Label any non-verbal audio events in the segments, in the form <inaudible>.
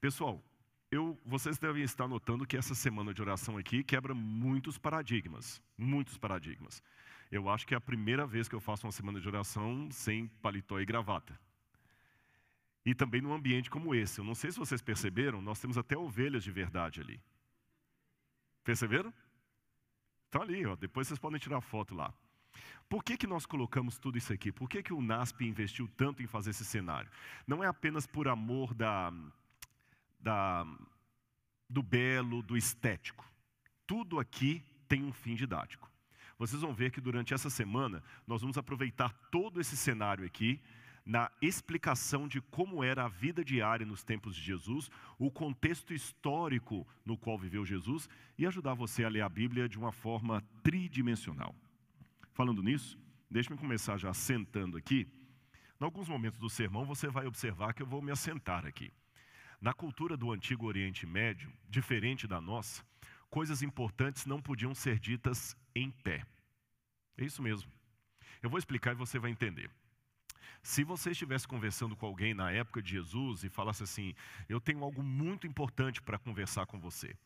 Pessoal, eu, vocês devem estar notando que essa semana de oração aqui quebra muitos paradigmas, muitos paradigmas. Eu acho que é a primeira vez que eu faço uma semana de oração sem paletó e gravata. E também num ambiente como esse. Eu não sei se vocês perceberam, nós temos até ovelhas de verdade ali. Perceberam? Estão ali, ó. depois vocês podem tirar foto lá. Por que, que nós colocamos tudo isso aqui? Por que, que o NASP investiu tanto em fazer esse cenário? Não é apenas por amor da, da, do belo, do estético. Tudo aqui tem um fim didático. Vocês vão ver que durante essa semana nós vamos aproveitar todo esse cenário aqui na explicação de como era a vida diária nos tempos de Jesus, o contexto histórico no qual viveu Jesus e ajudar você a ler a Bíblia de uma forma tridimensional. Falando nisso, deixe-me começar já sentando aqui. Em alguns momentos do sermão você vai observar que eu vou me assentar aqui. Na cultura do Antigo Oriente Médio, diferente da nossa, coisas importantes não podiam ser ditas em pé. É isso mesmo. Eu vou explicar e você vai entender. Se você estivesse conversando com alguém na época de Jesus e falasse assim: Eu tenho algo muito importante para conversar com você.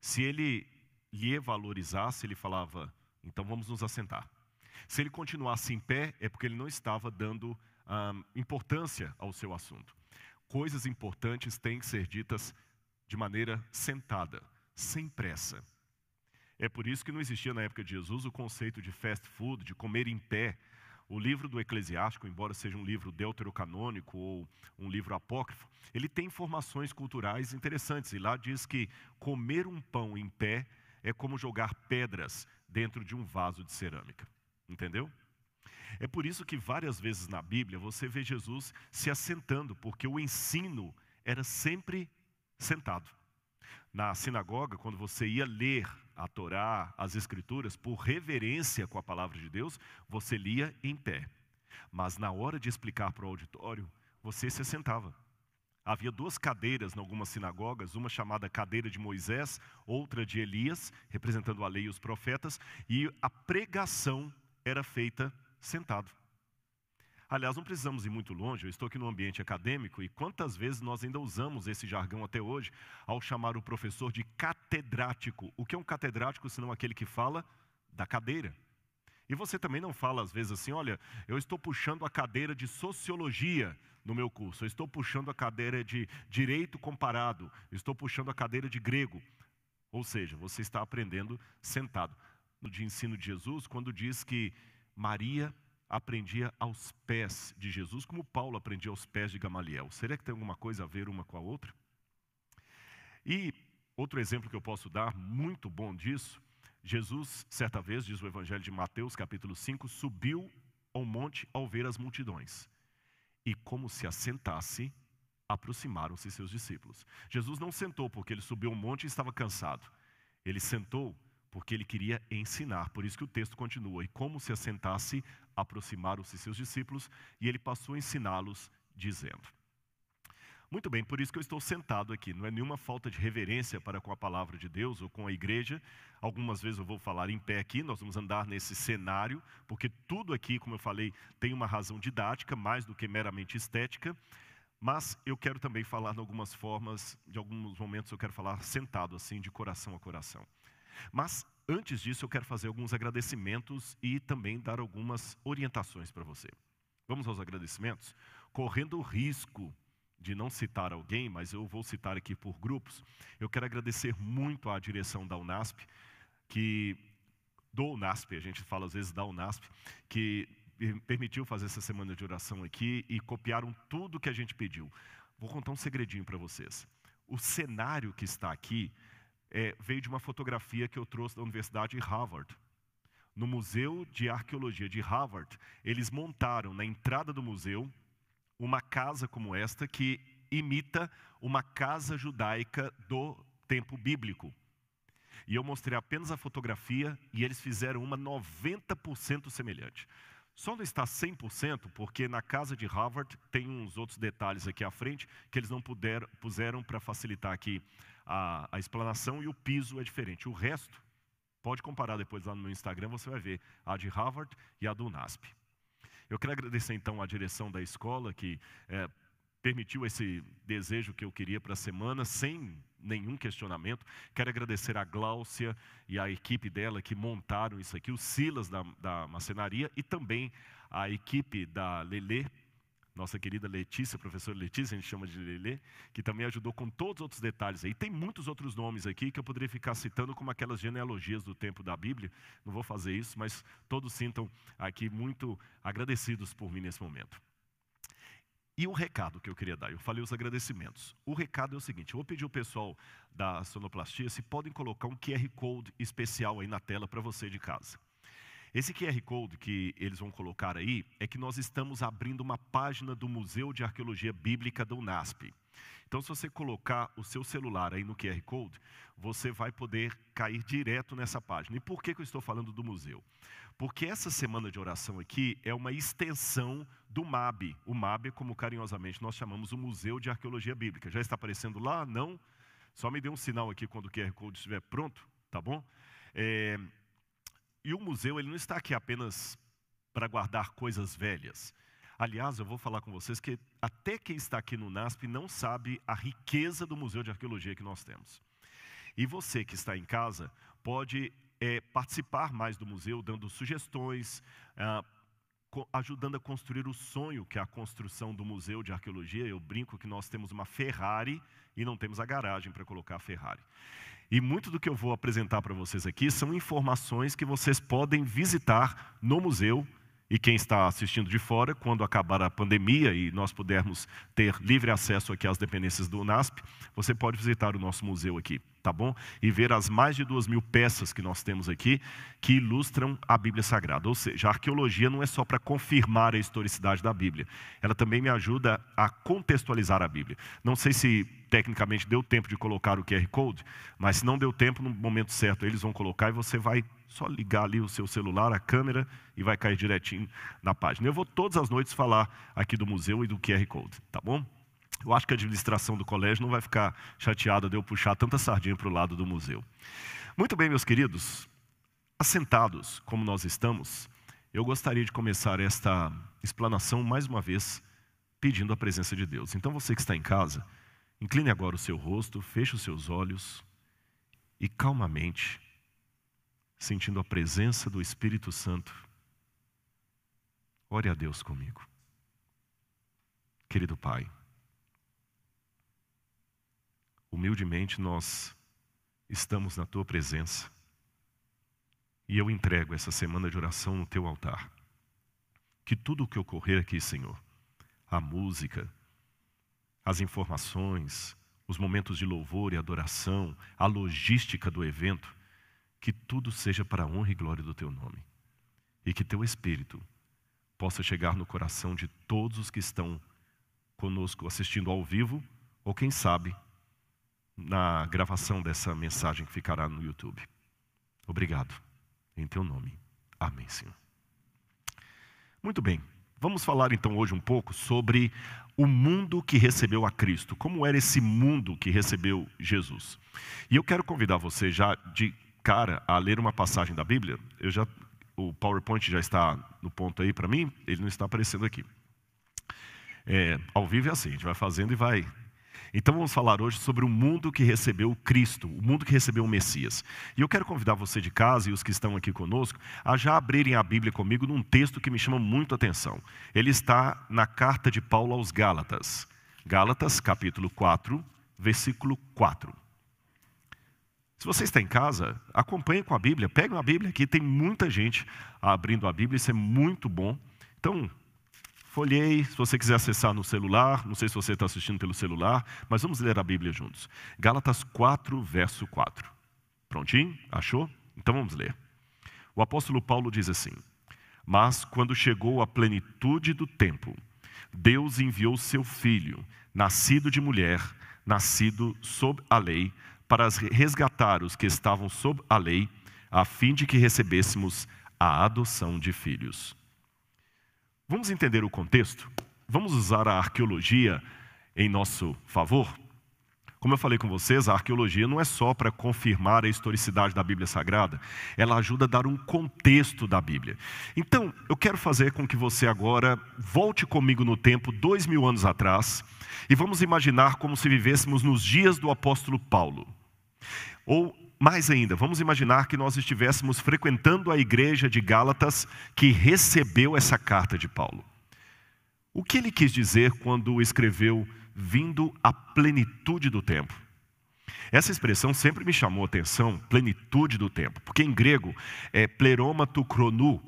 Se ele lhe valorizasse, ele falava: Então vamos nos assentar. Se ele continuasse em pé, é porque ele não estava dando ah, importância ao seu assunto. Coisas importantes têm que ser ditas de maneira sentada, sem pressa. É por isso que não existia na época de Jesus o conceito de fast food, de comer em pé, o livro do Eclesiástico, embora seja um livro deuterocanônico ou um livro apócrifo, ele tem informações culturais interessantes. E lá diz que comer um pão em pé é como jogar pedras dentro de um vaso de cerâmica. Entendeu? É por isso que várias vezes na Bíblia você vê Jesus se assentando, porque o ensino era sempre sentado. Na sinagoga, quando você ia ler a Torá, as Escrituras, por reverência com a palavra de Deus, você lia em pé. Mas na hora de explicar para o auditório, você se sentava. Havia duas cadeiras em algumas sinagogas, uma chamada cadeira de Moisés, outra de Elias, representando a lei e os profetas, e a pregação era feita sentado. Aliás, não precisamos ir muito longe, eu estou aqui no ambiente acadêmico e quantas vezes nós ainda usamos esse jargão até hoje ao chamar o professor de catedrático. O que é um catedrático senão aquele que fala da cadeira? E você também não fala às vezes assim, olha, eu estou puxando a cadeira de sociologia no meu curso, eu estou puxando a cadeira de direito comparado, eu estou puxando a cadeira de grego. Ou seja, você está aprendendo sentado. No de ensino de Jesus, quando diz que Maria aprendia aos pés de Jesus, como Paulo aprendia aos pés de Gamaliel. Será que tem alguma coisa a ver uma com a outra? E outro exemplo que eu posso dar, muito bom disso, Jesus, certa vez, diz o Evangelho de Mateus, capítulo 5, subiu ao monte ao ver as multidões. E como se assentasse, aproximaram-se seus discípulos. Jesus não sentou porque ele subiu ao monte e estava cansado. Ele sentou porque ele queria ensinar. Por isso que o texto continua. E como se assentasse, aproximaram-se seus discípulos e ele passou a ensiná-los, dizendo. Muito bem, por isso que eu estou sentado aqui. Não é nenhuma falta de reverência para com a palavra de Deus ou com a igreja. Algumas vezes eu vou falar em pé aqui, nós vamos andar nesse cenário, porque tudo aqui, como eu falei, tem uma razão didática, mais do que meramente estética. Mas eu quero também falar em algumas formas, de alguns momentos eu quero falar sentado assim, de coração a coração. Mas antes disso, eu quero fazer alguns agradecimentos e também dar algumas orientações para você. Vamos aos agradecimentos? Correndo o risco de não citar alguém, mas eu vou citar aqui por grupos. Eu quero agradecer muito à direção da UNASP, que do UNASP, a gente fala às vezes da UNASP, que permitiu fazer essa semana de oração aqui e copiaram tudo que a gente pediu. Vou contar um segredinho para vocês. O cenário que está aqui é, veio de uma fotografia que eu trouxe da Universidade de Harvard. No Museu de Arqueologia de Harvard, eles montaram na entrada do museu uma casa como esta que imita uma casa judaica do tempo bíblico. E eu mostrei apenas a fotografia e eles fizeram uma 90% semelhante. Só não está 100% porque na casa de Harvard tem uns outros detalhes aqui à frente que eles não puderam, puseram para facilitar aqui a, a explanação e o piso é diferente. O resto, pode comparar depois lá no meu Instagram, você vai ver a de Harvard e a do NASP. Eu quero agradecer então à direção da escola que é, permitiu esse desejo que eu queria para a semana, sem nenhum questionamento. Quero agradecer a Gláucia e a equipe dela que montaram isso aqui, o Silas da, da macenaria e também a equipe da Lelê, nossa querida Letícia, professora Letícia, a gente chama de Lelê, que também ajudou com todos os outros detalhes aí. Tem muitos outros nomes aqui que eu poderia ficar citando como aquelas genealogias do tempo da Bíblia. Não vou fazer isso, mas todos sintam aqui muito agradecidos por mim nesse momento. E o recado que eu queria dar, eu falei os agradecimentos. O recado é o seguinte: eu vou pedir o pessoal da sonoplastia se podem colocar um QR Code especial aí na tela para você de casa. Esse QR Code que eles vão colocar aí é que nós estamos abrindo uma página do Museu de Arqueologia Bíblica da UNASP. Então, se você colocar o seu celular aí no QR Code, você vai poder cair direto nessa página. E por que, que eu estou falando do museu? Porque essa semana de oração aqui é uma extensão do MAB. O MAB é como carinhosamente nós chamamos o Museu de Arqueologia Bíblica. Já está aparecendo lá? Não? Só me dê um sinal aqui quando o QR Code estiver pronto, tá bom? É, e o museu ele não está aqui apenas para guardar coisas velhas. Aliás, eu vou falar com vocês que até quem está aqui no NASP não sabe a riqueza do Museu de Arqueologia que nós temos. E você que está em casa pode é, participar mais do museu, dando sugestões, ah, ajudando a construir o sonho que é a construção do Museu de Arqueologia. Eu brinco que nós temos uma Ferrari e não temos a garagem para colocar a Ferrari. E muito do que eu vou apresentar para vocês aqui são informações que vocês podem visitar no museu. E quem está assistindo de fora, quando acabar a pandemia e nós pudermos ter livre acesso aqui às dependências do UNASP, você pode visitar o nosso museu aqui tá bom? E ver as mais de duas mil peças que nós temos aqui que ilustram a Bíblia Sagrada. Ou seja, a arqueologia não é só para confirmar a historicidade da Bíblia, ela também me ajuda a contextualizar a Bíblia. Não sei se tecnicamente deu tempo de colocar o QR Code, mas se não deu tempo, no momento certo eles vão colocar e você vai só ligar ali o seu celular, a câmera e vai cair direitinho na página. Eu vou todas as noites falar aqui do museu e do QR Code, tá bom? Eu acho que a administração do colégio não vai ficar chateada de eu puxar tanta sardinha para o lado do museu. Muito bem, meus queridos, assentados como nós estamos, eu gostaria de começar esta explanação mais uma vez pedindo a presença de Deus. Então você que está em casa, incline agora o seu rosto, feche os seus olhos e calmamente, sentindo a presença do Espírito Santo, ore a Deus comigo. Querido Pai, humildemente nós estamos na tua presença. E eu entrego essa semana de oração no teu altar. Que tudo o que ocorrer aqui, Senhor, a música, as informações, os momentos de louvor e adoração, a logística do evento, que tudo seja para a honra e glória do teu nome. E que teu Espírito possa chegar no coração de todos os que estão conosco assistindo ao vivo, ou quem sabe, na gravação dessa mensagem que ficará no YouTube. Obrigado. Em teu nome. Amém, Senhor. Muito bem. Vamos falar então hoje um pouco sobre o mundo que recebeu a Cristo. Como era esse mundo que recebeu Jesus? E eu quero convidar você já de cara a ler uma passagem da Bíblia. Eu já o PowerPoint já está no ponto aí para mim, ele não está aparecendo aqui. É, ao vivo é assim, a gente vai fazendo e vai então vamos falar hoje sobre o mundo que recebeu Cristo, o mundo que recebeu o Messias. E eu quero convidar você de casa e os que estão aqui conosco a já abrirem a Bíblia comigo num texto que me chama muito a atenção. Ele está na carta de Paulo aos Gálatas. Gálatas, capítulo 4, versículo 4. Se você está em casa, acompanhe com a Bíblia, pegue uma Bíblia aqui, tem muita gente abrindo a Bíblia, isso é muito bom. Então, folhei, se você quiser acessar no celular, não sei se você está assistindo pelo celular, mas vamos ler a Bíblia juntos. Gálatas 4, verso 4. Prontinho? Achou? Então vamos ler. O apóstolo Paulo diz assim: Mas quando chegou a plenitude do tempo, Deus enviou seu filho, nascido de mulher, nascido sob a lei, para resgatar os que estavam sob a lei, a fim de que recebêssemos a adoção de filhos. Vamos entender o contexto? Vamos usar a arqueologia em nosso favor? Como eu falei com vocês, a arqueologia não é só para confirmar a historicidade da Bíblia Sagrada, ela ajuda a dar um contexto da Bíblia. Então, eu quero fazer com que você agora volte comigo no tempo, dois mil anos atrás, e vamos imaginar como se vivêssemos nos dias do apóstolo Paulo. Ou, mais ainda, vamos imaginar que nós estivéssemos frequentando a igreja de Gálatas que recebeu essa carta de Paulo. O que ele quis dizer quando escreveu vindo à plenitude do tempo. Essa expressão sempre me chamou a atenção, plenitude do tempo, porque em grego é pleroma tu chronu,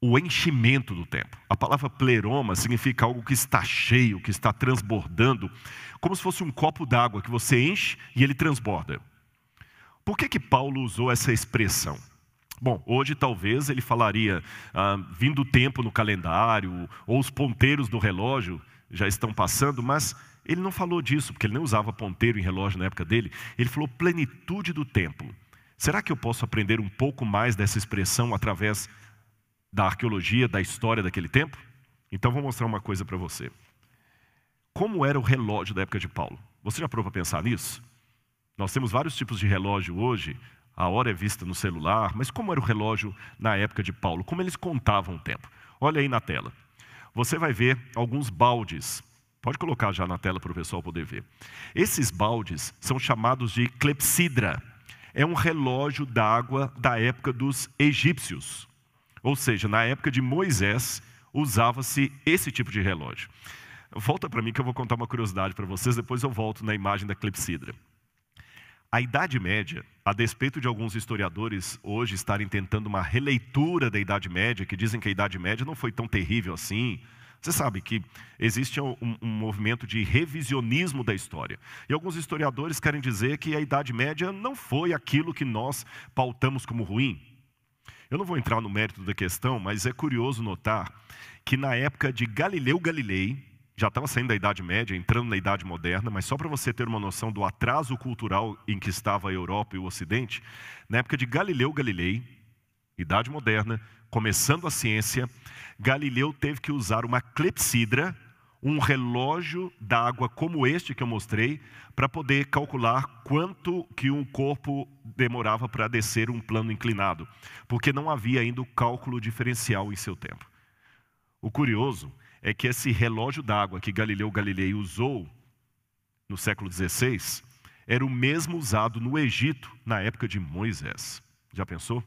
o enchimento do tempo. A palavra pleroma significa algo que está cheio, que está transbordando, como se fosse um copo d'água que você enche e ele transborda. Por que que Paulo usou essa expressão? Bom, hoje talvez ele falaria ah, vindo o tempo no calendário ou os ponteiros do relógio já estão passando, mas ele não falou disso, porque ele nem usava ponteiro em relógio na época dele. Ele falou plenitude do tempo. Será que eu posso aprender um pouco mais dessa expressão através da arqueologia, da história daquele tempo? Então vou mostrar uma coisa para você. Como era o relógio da época de Paulo? Você já parou para pensar nisso? Nós temos vários tipos de relógio hoje, a hora é vista no celular, mas como era o relógio na época de Paulo? Como eles contavam o tempo? Olha aí na tela você vai ver alguns baldes. Pode colocar já na tela para o pessoal poder ver. Esses baldes são chamados de clepsidra. É um relógio d'água da época dos egípcios. Ou seja, na época de Moisés, usava-se esse tipo de relógio. Volta para mim que eu vou contar uma curiosidade para vocês, depois eu volto na imagem da clepsidra. A Idade Média, a despeito de alguns historiadores hoje estarem tentando uma releitura da Idade Média, que dizem que a Idade Média não foi tão terrível assim, você sabe que existe um, um, movimento de revisionismo da história. E alguns historiadores querem dizer que a Idade Média não foi aquilo que nós pautamos como ruim. Eu não vou entrar no mérito da questão, mas é curioso notar que na época de Galileu Galilei, já estava saindo da Idade Média, entrando na Idade Moderna, mas só para você ter uma noção do atraso cultural em que estava a Europa e o Ocidente, na época de Galileu Galilei, Idade Moderna, começando a ciência, Galileu teve que usar uma clepsidra, um relógio d'água como este que eu mostrei, para poder calcular quanto que um corpo demorava para descer um plano inclinado, porque não havia ainda o cálculo diferencial em seu tempo. O curioso é que esse relógio d'água que Galileu Galilei usou no século XVI era o mesmo usado no Egito na época de Moisés. Já pensou?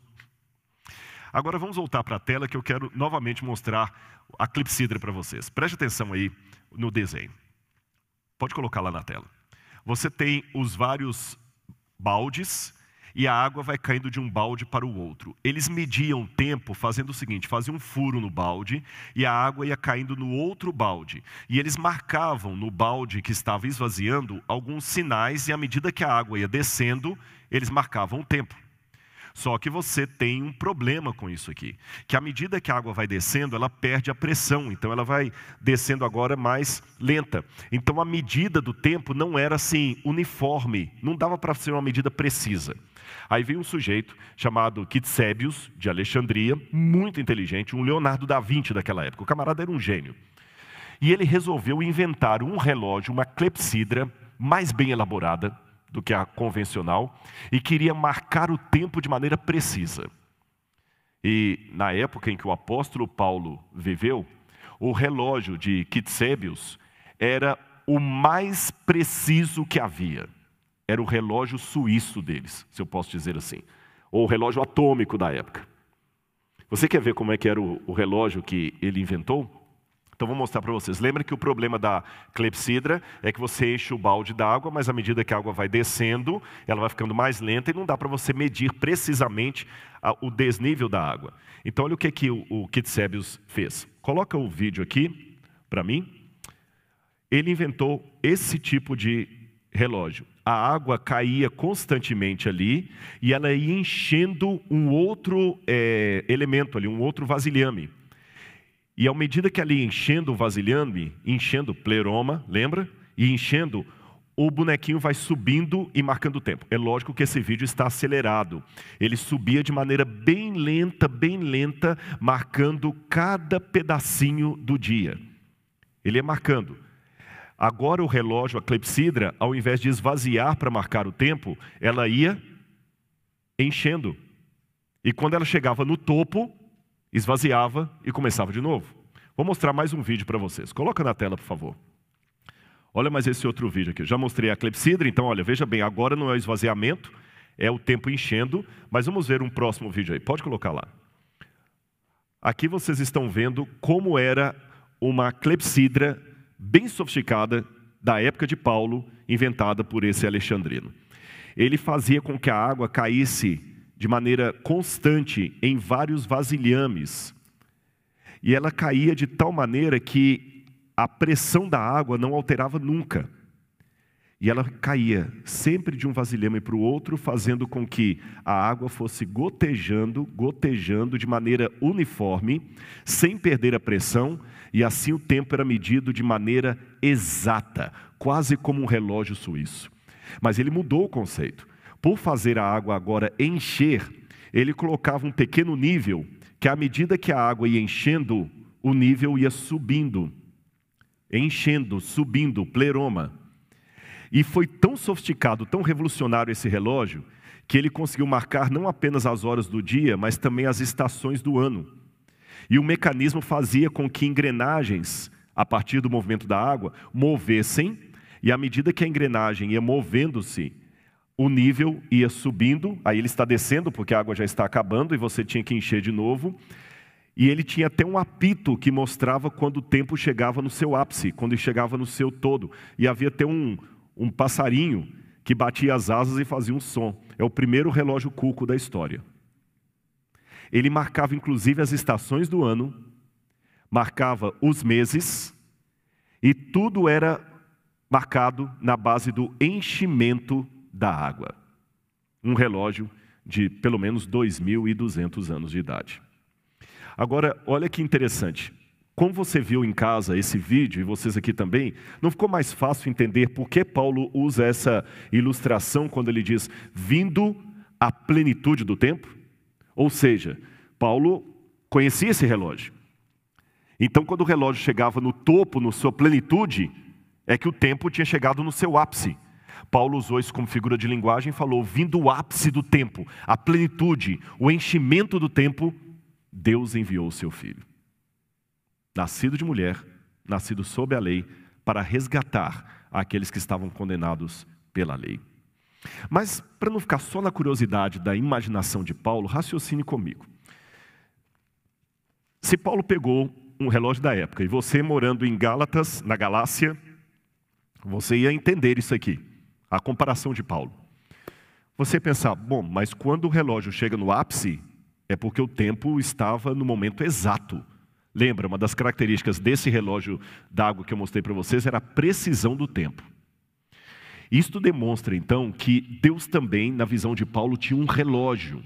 Agora vamos voltar para a tela que eu quero novamente mostrar a clepsidra para vocês. Preste atenção aí no desenho. Pode colocar lá na tela. Você tem os vários baldes e a água vai caindo de um balde para o outro. Eles mediam o tempo fazendo o seguinte: faziam um furo no balde e a água ia caindo no outro balde. E eles marcavam no balde que estava esvaziando alguns sinais, e à medida que a água ia descendo, eles marcavam o tempo. Só que você tem um problema com isso aqui, que à medida que a água vai descendo, ela perde a pressão, então ela vai descendo agora mais lenta. Então a medida do tempo não era assim uniforme, não dava para ser uma medida precisa. Aí veio um sujeito chamado Kitsébios, de Alexandria, muito inteligente, um Leonardo da Vinci daquela época. O camarada era um gênio. E ele resolveu inventar um relógio, uma clepsidra, mais bem elaborada do que a convencional, e queria marcar o tempo de maneira precisa. E na época em que o apóstolo Paulo viveu, o relógio de Kitsébios era o mais preciso que havia era o relógio suíço deles, se eu posso dizer assim, ou o relógio atômico da época. Você quer ver como é que era o, o relógio que ele inventou? Então vou mostrar para vocês. Lembra que o problema da clepsidra é que você enche o balde d'água, mas à medida que a água vai descendo, ela vai ficando mais lenta e não dá para você medir precisamente a, o desnível da água. Então olha o que, que o, o Kitsebius fez. Coloca o vídeo aqui para mim. Ele inventou esse tipo de relógio a água caía constantemente ali e ela ia enchendo um outro é, elemento ali, um outro vasilhame. E à medida que ia enchendo o vasilhame, enchendo pleroma, lembra? E enchendo, o bonequinho vai subindo e marcando o tempo. É lógico que esse vídeo está acelerado. Ele subia de maneira bem lenta, bem lenta, marcando cada pedacinho do dia. Ele ia marcando. Agora o relógio, a clepsidra, ao invés de esvaziar para marcar o tempo, ela ia enchendo. E quando ela chegava no topo, esvaziava e começava de novo. Vou mostrar mais um vídeo para vocês. Coloca na tela, por favor. Olha mais esse outro vídeo aqui. Já mostrei a clepsidra, então olha, veja bem, agora não é o esvaziamento, é o tempo enchendo, mas vamos ver um próximo vídeo aí. Pode colocar lá. Aqui vocês estão vendo como era uma clepsidra bem sofisticada da época de Paulo, inventada por esse alexandrino. Ele fazia com que a água caísse de maneira constante em vários vasilhames. E ela caía de tal maneira que a pressão da água não alterava nunca. E ela caía sempre de um vasilhame para o outro, fazendo com que a água fosse gotejando, gotejando de maneira uniforme, sem perder a pressão, e assim o tempo era medido de maneira exata, quase como um relógio suíço. Mas ele mudou o conceito. Por fazer a água agora encher, ele colocava um pequeno nível, que à medida que a água ia enchendo, o nível ia subindo. Enchendo, subindo, pleroma. E foi tão sofisticado, tão revolucionário esse relógio, que ele conseguiu marcar não apenas as horas do dia, mas também as estações do ano. E o mecanismo fazia com que engrenagens, a partir do movimento da água, movessem, e à medida que a engrenagem ia movendo-se, o nível ia subindo, aí ele está descendo porque a água já está acabando e você tinha que encher de novo. E ele tinha até um apito que mostrava quando o tempo chegava no seu ápice, quando chegava no seu todo. E havia até um, um passarinho que batia as asas e fazia um som. É o primeiro relógio cuco da história. Ele marcava inclusive as estações do ano, marcava os meses, e tudo era marcado na base do enchimento da água. Um relógio de pelo menos 2.200 anos de idade. Agora, olha que interessante. Como você viu em casa esse vídeo, e vocês aqui também, não ficou mais fácil entender por que Paulo usa essa ilustração quando ele diz vindo à plenitude do tempo? Ou seja, Paulo conhecia esse relógio. Então, quando o relógio chegava no topo, na sua plenitude, é que o tempo tinha chegado no seu ápice. Paulo usou isso como figura de linguagem e falou: vindo o ápice do tempo, a plenitude, o enchimento do tempo, Deus enviou o seu filho. Nascido de mulher, nascido sob a lei, para resgatar aqueles que estavam condenados pela lei. Mas, para não ficar só na curiosidade da imaginação de Paulo, raciocine comigo. Se Paulo pegou um relógio da época e você morando em Gálatas, na Galácia, você ia entender isso aqui, a comparação de Paulo. Você pensar, bom, mas quando o relógio chega no ápice, é porque o tempo estava no momento exato. Lembra, uma das características desse relógio d'água que eu mostrei para vocês era a precisão do tempo. Isto demonstra então que Deus também, na visão de Paulo, tinha um relógio.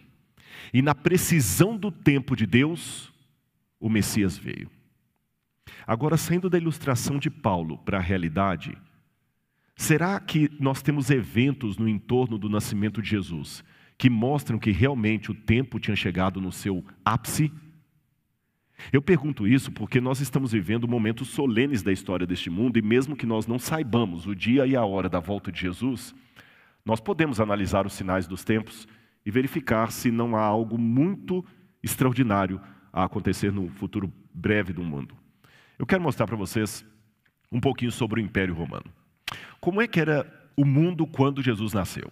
E na precisão do tempo de Deus, o Messias veio. Agora, saindo da ilustração de Paulo para a realidade, será que nós temos eventos no entorno do nascimento de Jesus que mostram que realmente o tempo tinha chegado no seu ápice? Eu pergunto isso porque nós estamos vivendo momentos solenes da história deste mundo e, mesmo que nós não saibamos o dia e a hora da volta de Jesus, nós podemos analisar os sinais dos tempos e verificar se não há algo muito extraordinário a acontecer no futuro breve do mundo. Eu quero mostrar para vocês um pouquinho sobre o Império Romano. Como é que era o mundo quando Jesus nasceu?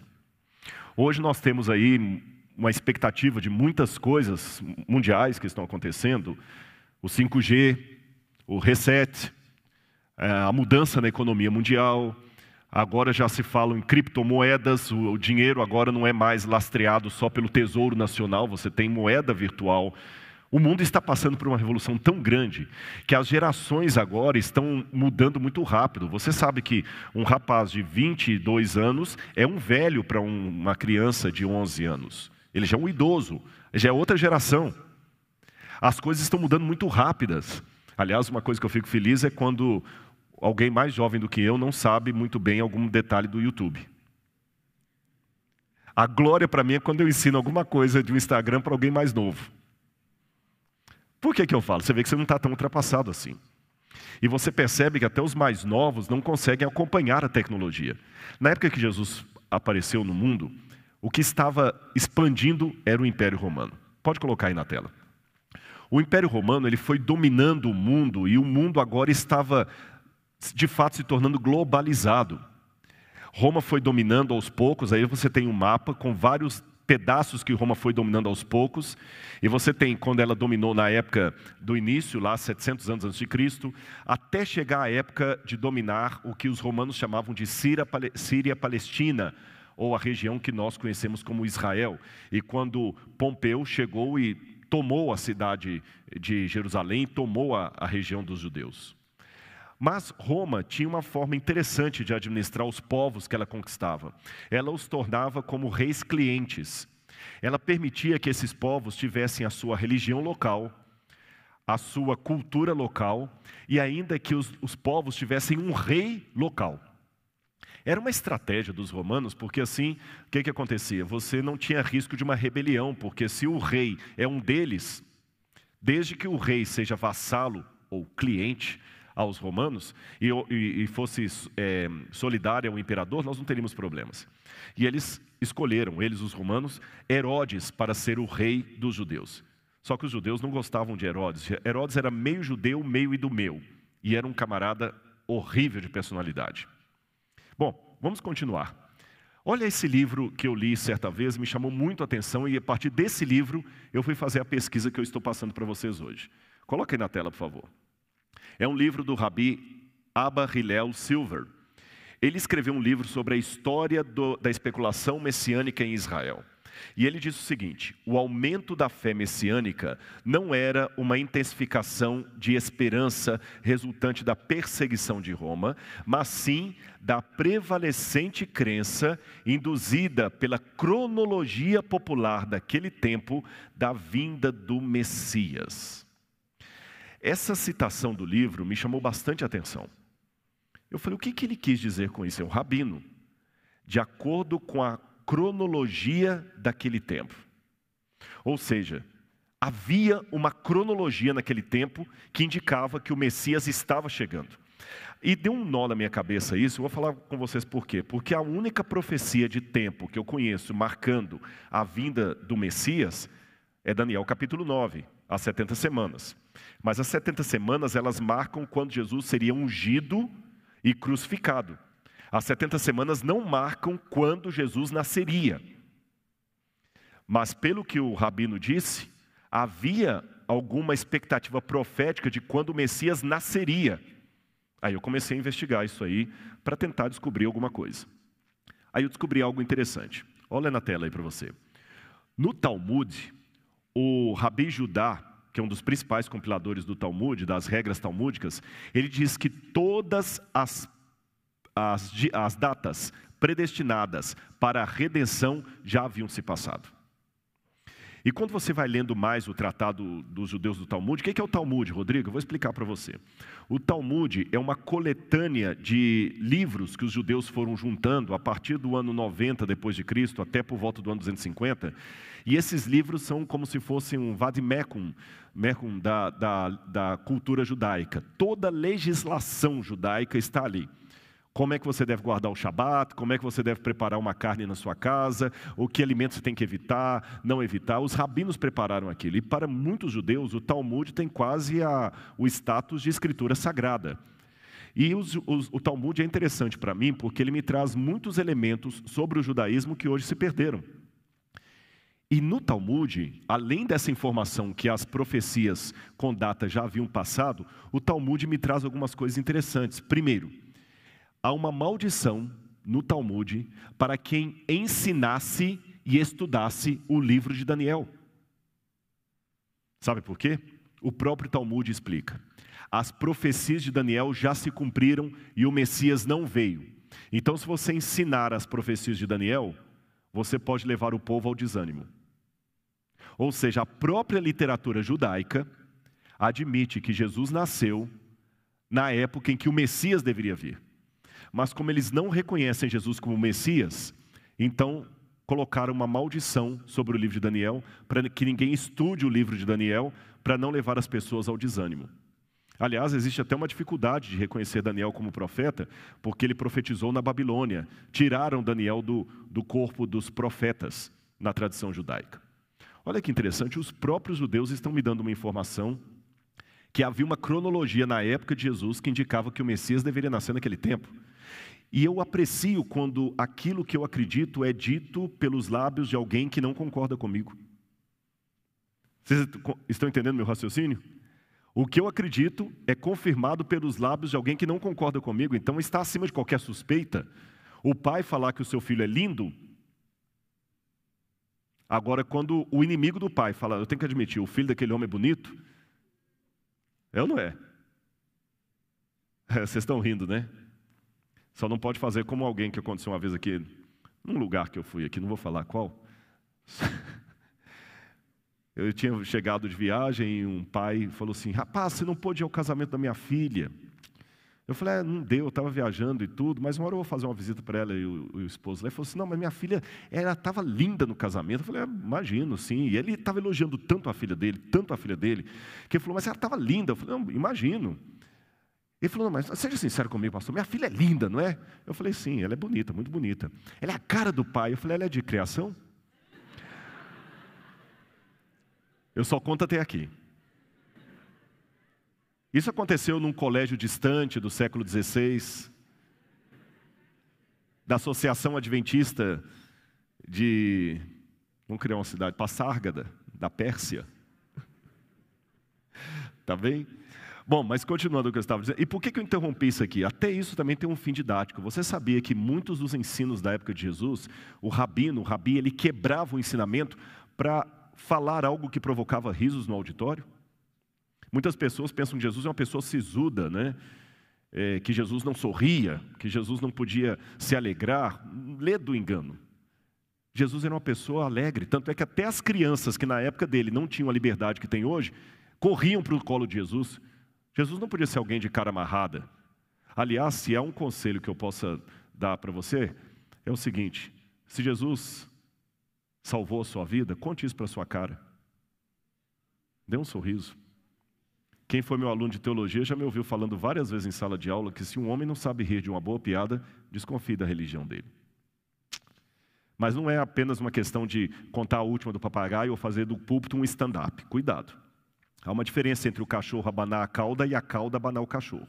Hoje nós temos aí uma expectativa de muitas coisas mundiais que estão acontecendo, o 5G, o reset, é, a mudança na economia mundial, agora já se fala em criptomoedas, o dinheiro agora não é mais lastreado só pelo Tesouro Nacional, você tem moeda virtual. O mundo está passando por uma revolução tão grande que as gerações agora estão mudando muito rápido. Você sabe que um rapaz de 22 anos é um velho para uma criança de 11 anos. Ele já é um idoso, já é outra geração. As coisas estão mudando muito rápidas. Aliás, uma coisa que eu fico feliz é quando alguém mais jovem do que eu não sabe muito bem algum detalhe do YouTube. A glória para mim é quando eu ensino alguma coisa de um Instagram para alguém mais novo. Por que, que eu falo? Você vê que você não está tão ultrapassado assim. E você percebe que até os mais novos não conseguem acompanhar a tecnologia. Na época que Jesus apareceu no mundo, o que estava expandindo era o Império Romano. Pode colocar aí na tela. O Império Romano ele foi dominando o mundo e o mundo agora estava de fato se tornando globalizado. Roma foi dominando aos poucos, aí você tem um mapa com vários pedaços que Roma foi dominando aos poucos, e você tem quando ela dominou na época do início, lá 700 anos antes de Cristo, até chegar à época de dominar o que os romanos chamavam de Síria-Palestina, ou a região que nós conhecemos como Israel. E quando Pompeu chegou e tomou a cidade de Jerusalém, tomou a, a região dos judeus. Mas Roma tinha uma forma interessante de administrar os povos que ela conquistava. Ela os tornava como reis clientes. Ela permitia que esses povos tivessem a sua religião local, a sua cultura local e ainda que os, os povos tivessem um rei local. Era uma estratégia dos romanos, porque assim, o que, que acontecia? Você não tinha risco de uma rebelião, porque se o rei é um deles, desde que o rei seja vassalo ou cliente, aos romanos e, e, e fosse é, solidário ao imperador, nós não teríamos problemas. E eles escolheram, eles os romanos, Herodes para ser o rei dos judeus. Só que os judeus não gostavam de Herodes. Herodes era meio judeu, meio idumeu. E era um camarada horrível de personalidade. Bom, vamos continuar. Olha esse livro que eu li certa vez, me chamou muito a atenção e a partir desse livro eu fui fazer a pesquisa que eu estou passando para vocês hoje. Coloque aí na tela, por favor. É um livro do Rabi Abba Hillel Silver. Ele escreveu um livro sobre a história do, da especulação messiânica em Israel. E ele diz o seguinte: o aumento da fé messiânica não era uma intensificação de esperança resultante da perseguição de Roma, mas sim da prevalecente crença induzida pela cronologia popular daquele tempo da vinda do Messias. Essa citação do livro me chamou bastante atenção. Eu falei, o que, que ele quis dizer com isso? É o rabino, de acordo com a cronologia daquele tempo. Ou seja, havia uma cronologia naquele tempo que indicava que o Messias estava chegando. E deu um nó na minha cabeça isso, eu vou falar com vocês por quê. Porque a única profecia de tempo que eu conheço marcando a vinda do Messias é Daniel capítulo 9, as 70 semanas. Mas as 70 semanas, elas marcam quando Jesus seria ungido e crucificado. As 70 semanas não marcam quando Jesus nasceria. Mas pelo que o rabino disse, havia alguma expectativa profética de quando o Messias nasceria. Aí eu comecei a investigar isso aí para tentar descobrir alguma coisa. Aí eu descobri algo interessante. Olha na tela aí para você. No Talmud, o Rabi Judá, que é um dos principais compiladores do Talmud, das regras talmúdicas, ele diz que todas as, as, as datas predestinadas para a redenção já haviam se passado. E quando você vai lendo mais o tratado dos judeus do Talmud, o que é o Talmud, Rodrigo? Eu vou explicar para você. O Talmud é uma coletânea de livros que os judeus foram juntando a partir do ano 90 depois de Cristo até por volta do ano 250. E esses livros são como se fossem um vademecum mecum da, da, da cultura judaica. Toda legislação judaica está ali como é que você deve guardar o Shabat, como é que você deve preparar uma carne na sua casa, o que alimentos você tem que evitar, não evitar. Os rabinos prepararam aquilo. E para muitos judeus, o Talmud tem quase a, o status de escritura sagrada. E os, os, o Talmud é interessante para mim porque ele me traz muitos elementos sobre o judaísmo que hoje se perderam. E no Talmud, além dessa informação que as profecias com data já haviam passado, o Talmud me traz algumas coisas interessantes. Primeiro, há uma maldição no Talmud para quem ensinasse e estudasse o livro de Daniel. Sabe por quê? O próprio Talmud explica. As profecias de Daniel já se cumpriram e o Messias não veio. Então, se você ensinar as profecias de Daniel, você pode levar o povo ao desânimo. Ou seja, a própria literatura judaica admite que Jesus nasceu na época em que o Messias deveria vir. Mas como eles não reconhecem Jesus como Messias, então colocaram uma maldição sobre o livro de Daniel, para que ninguém estude o livro de Daniel, para não levar as pessoas ao desânimo. Aliás, existe até uma dificuldade de reconhecer Daniel como profeta, porque ele profetizou na Babilônia. Tiraram Daniel do, do corpo dos profetas na tradição judaica. Olha que interessante, os próprios judeus estão me dando uma informação que havia uma cronologia na época de Jesus que indicava que o Messias deveria nascer naquele tempo. E eu aprecio quando aquilo que eu acredito é dito pelos lábios de alguém que não concorda comigo. Vocês estão entendendo meu raciocínio? O que eu acredito é confirmado pelos lábios de alguém que não concorda comigo, então está acima de qualquer suspeita. O pai falar que o seu filho é lindo. Agora, quando o inimigo do pai fala, eu tenho que admitir, o filho daquele homem é bonito, é ou não é? é <laughs> vocês estão rindo, né? Só não pode fazer como alguém que aconteceu uma vez aqui, num lugar que eu fui aqui, não vou falar qual. <laughs> Eu tinha chegado de viagem e um pai falou assim: Rapaz, você não pôde ir ao casamento da minha filha. Eu falei: é, Não deu, eu estava viajando e tudo, mas uma hora eu vou fazer uma visita para ela e o, o esposo. Ele falou assim: Não, mas minha filha, ela estava linda no casamento. Eu falei: é, Imagino, sim. E ele estava elogiando tanto a filha dele, tanto a filha dele, que ele falou: Mas ela estava linda. Eu falei: Não, imagino. Ele falou, não, mas seja sincero comigo, pastor, minha filha é linda, não é? Eu falei, sim, ela é bonita, muito bonita. Ela é a cara do pai. Eu falei, ela é de criação? Eu só conto até aqui. Isso aconteceu num colégio distante do século XVI, da Associação Adventista de, vamos criar uma cidade, Passárgada, da Pérsia. Tá bem? Bom, mas continuando o que eu estava dizendo, e por que, que eu interrompi isso aqui? Até isso também tem um fim didático. Você sabia que muitos dos ensinos da época de Jesus, o rabino, o rabi, ele quebrava o ensinamento para falar algo que provocava risos no auditório? Muitas pessoas pensam que Jesus é uma pessoa sisuda, né? É, que Jesus não sorria, que Jesus não podia se alegrar. Lê do engano. Jesus era uma pessoa alegre, tanto é que até as crianças que na época dele não tinham a liberdade que tem hoje, corriam para o colo de Jesus. Jesus não podia ser alguém de cara amarrada. Aliás, se há um conselho que eu possa dar para você, é o seguinte: se Jesus salvou a sua vida, conte isso para sua cara. Dê um sorriso. Quem foi meu aluno de teologia já me ouviu falando várias vezes em sala de aula que se um homem não sabe rir de uma boa piada, desconfie da religião dele. Mas não é apenas uma questão de contar a última do papagaio ou fazer do púlpito um stand-up. Cuidado. Há uma diferença entre o cachorro abanar a cauda e a cauda abanar o cachorro.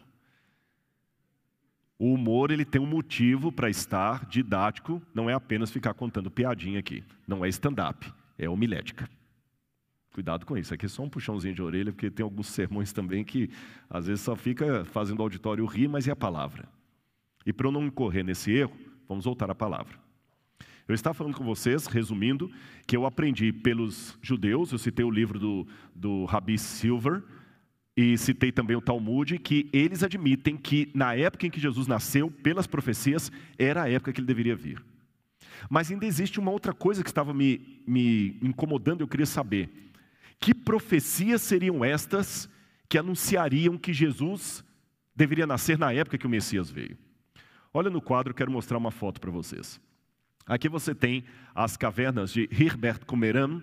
O humor ele tem um motivo para estar didático, não é apenas ficar contando piadinha aqui. Não é stand-up, é homilética. Cuidado com isso, aqui é só um puxãozinho de orelha, porque tem alguns sermões também que às vezes só fica fazendo o auditório rir, mas e a palavra? E para eu não incorrer nesse erro, vamos voltar à palavra. Eu estava falando com vocês, resumindo, que eu aprendi pelos judeus, eu citei o livro do, do Rabi Silver, e citei também o Talmud, que eles admitem que na época em que Jesus nasceu, pelas profecias, era a época que ele deveria vir. Mas ainda existe uma outra coisa que estava me, me incomodando, eu queria saber. Que profecias seriam estas que anunciariam que Jesus deveria nascer na época que o Messias veio? Olha no quadro, quero mostrar uma foto para vocês. Aqui você tem as cavernas de Herbert Comeram,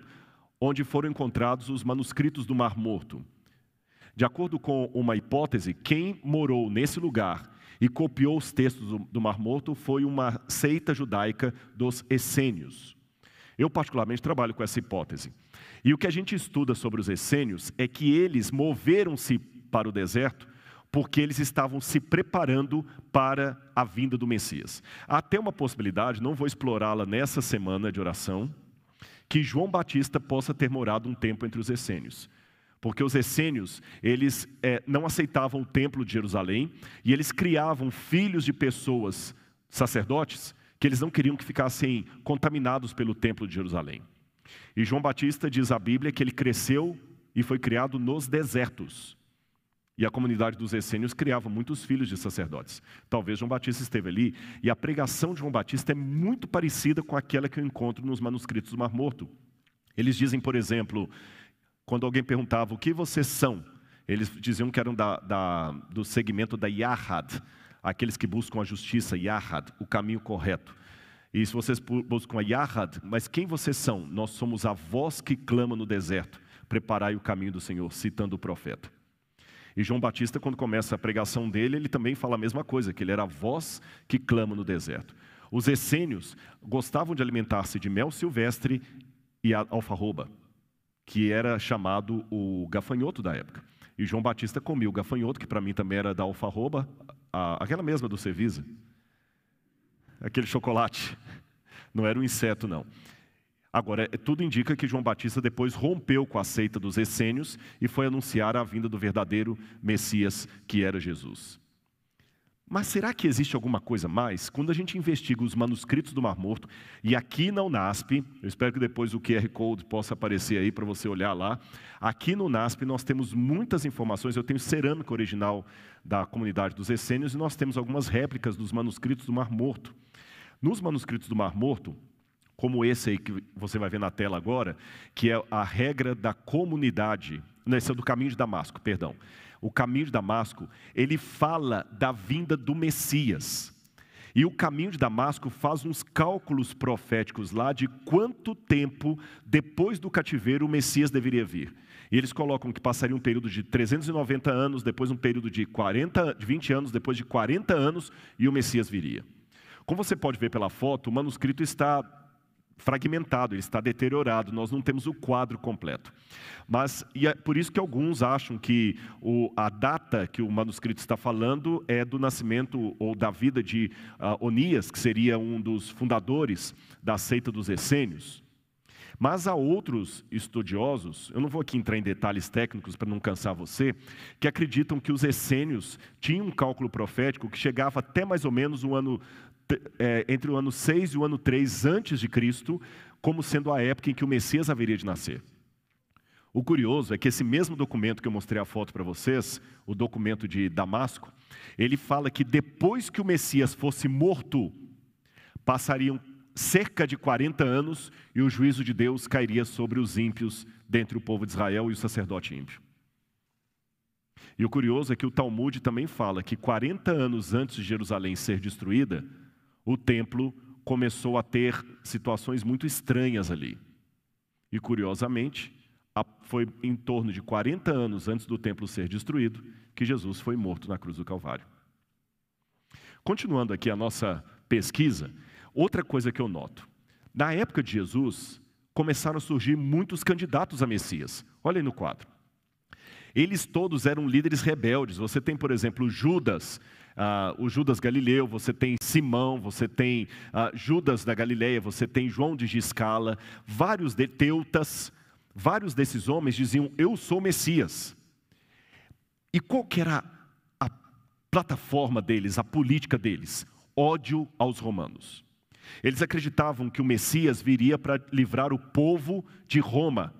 onde foram encontrados os manuscritos do Mar Morto. De acordo com uma hipótese, quem morou nesse lugar e copiou os textos do, Mar Morto foi uma seita judaica dos essênios. Eu, particularmente, trabalho com essa hipótese. E o que a gente estuda sobre os essênios é que eles moveram-se para o deserto porque eles estavam se preparando para a vinda do Messias. Há até uma possibilidade, não vou explorá-la nessa semana de oração, que João Batista possa ter morado um tempo entre os essênios. Porque os essênios, eles é, não aceitavam o templo de Jerusalém e eles criavam filhos de pessoas, sacerdotes, que eles não queriam que ficassem contaminados pelo templo de Jerusalém. E João Batista diz a Bíblia que ele cresceu e foi criado nos desertos. E a comunidade dos essênios criava muitos filhos de sacerdotes. Talvez João Batista esteve ali, e a pregação de João Batista é muito parecida com aquela que eu encontro nos manuscritos do Mar Morto. Eles dizem, por exemplo, quando alguém perguntava o que vocês são, eles diziam que eram da, da, do segmento da Yahad, aqueles que buscam a justiça, Yahad, o caminho correto. E se vocês buscam a Yahad, mas quem vocês são? Nós somos a voz que clama no deserto, preparai o caminho do Senhor, citando o profeta. E João Batista, quando começa a pregação dele, ele também fala a mesma coisa, que ele era a voz que clama no deserto. Os essênios gostavam de alimentar-se de mel silvestre e alfarroba, que era chamado o gafanhoto da época. E João Batista comia o gafanhoto, que para mim também era da alfarroba, a, aquela mesma do Cevisa. Aquele chocolate. Não era um inseto, não. Agora, é, tudo indica que João Batista depois rompeu com a seita dos essênios e foi anunciar a vinda do verdadeiro Messias, que era Jesus. Mas será que existe alguma coisa mais? Quando a gente investiga os manuscritos do Mar Morto, e aqui na UNASP, eu espero que depois o QR Code possa aparecer aí para você olhar lá. Aqui no UNASP nós temos muitas informações, eu tenho cerâmica original da comunidade dos essênios e nós temos algumas réplicas dos manuscritos do Mar Morto. Nos manuscritos do Mar Morto, como esse aí que você vai ver na tela agora, que é a regra da comunidade, não, esse é do caminho de Damasco, perdão. O caminho de Damasco, ele fala da vinda do Messias. E o caminho de Damasco faz uns cálculos proféticos lá de quanto tempo depois do cativeiro o Messias deveria vir. E eles colocam que passaria um período de 390 anos, depois um período de 40, de 20 anos, depois de 40 anos e o Messias viria. Como você pode ver pela foto, o manuscrito está fragmentado, ele está deteriorado, nós não temos o quadro completo. Mas, e é por isso que alguns acham que o, a data que o manuscrito está falando é do nascimento ou da vida de uh, Onias, que seria um dos fundadores da seita dos essênios. Mas há outros estudiosos, eu não vou aqui entrar em detalhes técnicos para não cansar você, que acreditam que os essênios tinham um cálculo profético que chegava até mais ou menos o ano é, entre o ano 6 e o ano 3 antes de Cristo, como sendo a época em que o Messias haveria de nascer. O curioso é que esse mesmo documento que eu mostrei a foto para vocês, o documento de Damasco, ele fala que depois que o Messias fosse morto, passariam cerca de 40 anos e o juízo de Deus cairia sobre os ímpios dentre o povo de Israel e o sacerdote ímpio. E o curioso é que o Talmud também fala que 40 anos antes de Jerusalém ser destruída, o templo começou a ter situações muito estranhas ali. E curiosamente, foi em torno de 40 anos antes do templo ser destruído que Jesus foi morto na cruz do Calvário. Continuando aqui a nossa pesquisa, outra coisa que eu noto: na época de Jesus, começaram a surgir muitos candidatos a Messias. Olha aí no quadro. Eles todos eram líderes rebeldes. Você tem, por exemplo, Judas, ah, o Judas Galileu, você tem Simão, você tem ah, Judas da Galileia, você tem João de Giscala, vários de Teutas, vários desses homens diziam: Eu sou Messias. E qual que era a plataforma deles, a política deles? Ódio aos romanos. Eles acreditavam que o Messias viria para livrar o povo de Roma.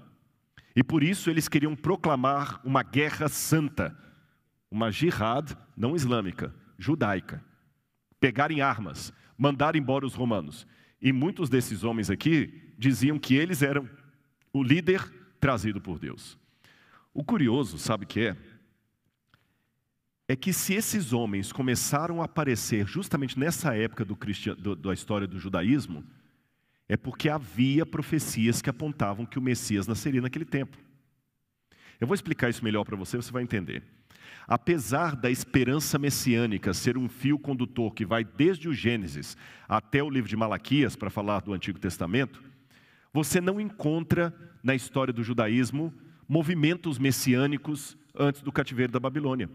E por isso eles queriam proclamar uma guerra santa, uma jihad não islâmica, judaica, pegarem armas, mandar embora os romanos. E muitos desses homens aqui diziam que eles eram o líder trazido por Deus. O curioso, sabe o que é? É que se esses homens começaram a aparecer justamente nessa época do do, da história do judaísmo, é porque havia profecias que apontavam que o Messias nasceria naquele tempo. Eu vou explicar isso melhor para você, você vai entender. Apesar da esperança messiânica ser um fio condutor que vai desde o Gênesis até o livro de Malaquias, para falar do Antigo Testamento, você não encontra na história do judaísmo movimentos messiânicos antes do cativeiro da Babilônia.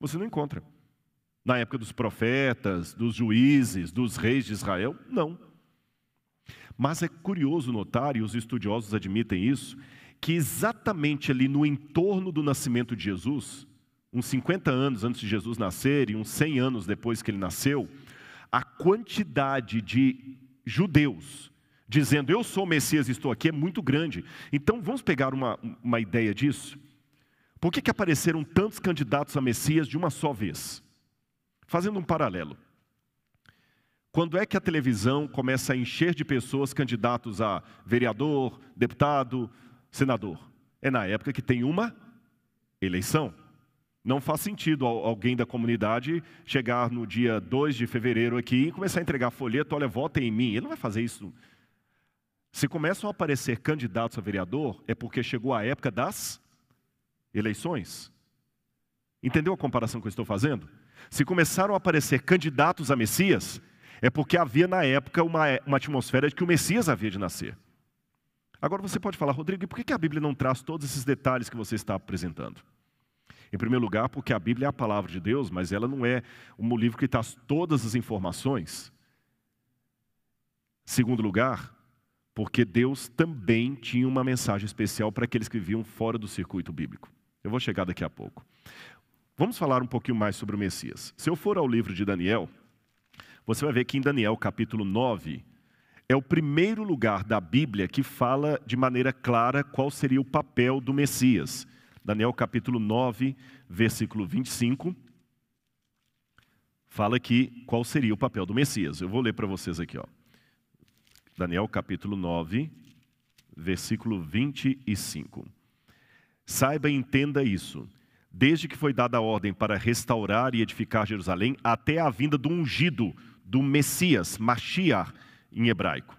Você não encontra. Na época dos profetas, dos juízes, dos reis de Israel, não. Mas é curioso notar, e os estudiosos admitem isso, que exatamente ali no entorno do nascimento de Jesus, uns 50 anos antes de Jesus nascer e uns 100 anos depois que ele nasceu, a quantidade de judeus dizendo eu sou o Messias e estou aqui é muito grande. Então vamos pegar uma, uma ideia disso? Por que, que apareceram tantos candidatos a Messias de uma só vez? Fazendo um paralelo. Quando é que a televisão começa a encher de pessoas candidatos a vereador, deputado, senador? É na época que tem uma eleição. Não faz sentido alguém da comunidade chegar no dia 2 de fevereiro aqui e começar a entregar folheto, olha, votem em mim. Ele não vai fazer isso. Se começam a aparecer candidatos a vereador, é porque chegou a época das eleições. Entendeu a comparação que eu estou fazendo? Se começaram a aparecer candidatos a Messias, é porque havia na época uma, uma atmosfera de que o Messias havia de nascer. Agora você pode falar, Rodrigo, e por que a Bíblia não traz todos esses detalhes que você está apresentando? Em primeiro lugar, porque a Bíblia é a palavra de Deus, mas ela não é um livro que traz todas as informações. Segundo lugar, porque Deus também tinha uma mensagem especial para aqueles que viviam fora do circuito bíblico. Eu vou chegar daqui a pouco. Vamos falar um pouquinho mais sobre o Messias. Se eu for ao livro de Daniel, você vai ver que em Daniel capítulo 9, é o primeiro lugar da Bíblia que fala de maneira clara qual seria o papel do Messias. Daniel capítulo 9, versículo 25, fala aqui qual seria o papel do Messias. Eu vou ler para vocês aqui. Ó. Daniel capítulo 9, versículo 25. Saiba e entenda isso desde que foi dada a ordem para restaurar e edificar Jerusalém, até a vinda do ungido, do Messias, Mashiach, em hebraico.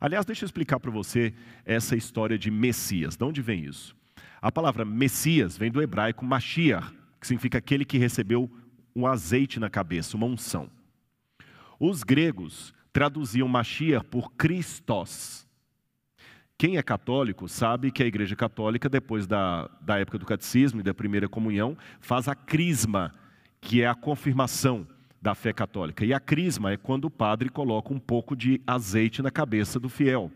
Aliás, deixa eu explicar para você essa história de Messias. De onde vem isso? A palavra Messias vem do hebraico Mashiach, que significa aquele que recebeu um azeite na cabeça, uma unção. Os gregos traduziam Mashiach por Christos, quem é católico sabe que a Igreja Católica, depois da, da época do catecismo e da primeira comunhão, faz a crisma, que é a confirmação da fé católica. E a crisma é quando o padre coloca um pouco de azeite na cabeça do fiel.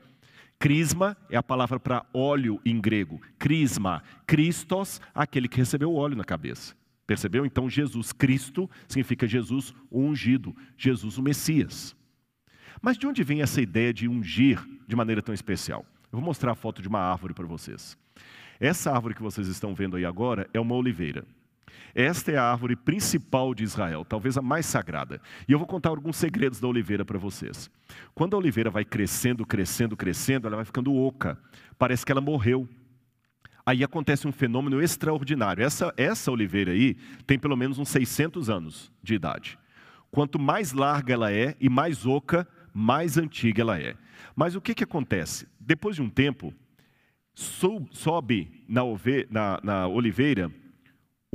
Crisma é a palavra para óleo em grego. Crisma, Christos, aquele que recebeu o óleo na cabeça. Percebeu? Então, Jesus Cristo significa Jesus o ungido, Jesus o Messias. Mas de onde vem essa ideia de ungir de maneira tão especial? Eu vou mostrar a foto de uma árvore para vocês. Essa árvore que vocês estão vendo aí agora é uma oliveira. Esta é a árvore principal de Israel, talvez a mais sagrada. E eu vou contar alguns segredos da oliveira para vocês. Quando a oliveira vai crescendo, crescendo, crescendo, ela vai ficando oca. Parece que ela morreu. Aí acontece um fenômeno extraordinário. Essa, essa oliveira aí tem pelo menos uns 600 anos de idade. Quanto mais larga ela é e mais oca, mais antiga ela é. Mas o que, que acontece? Depois de um tempo, sobe na, na, na oliveira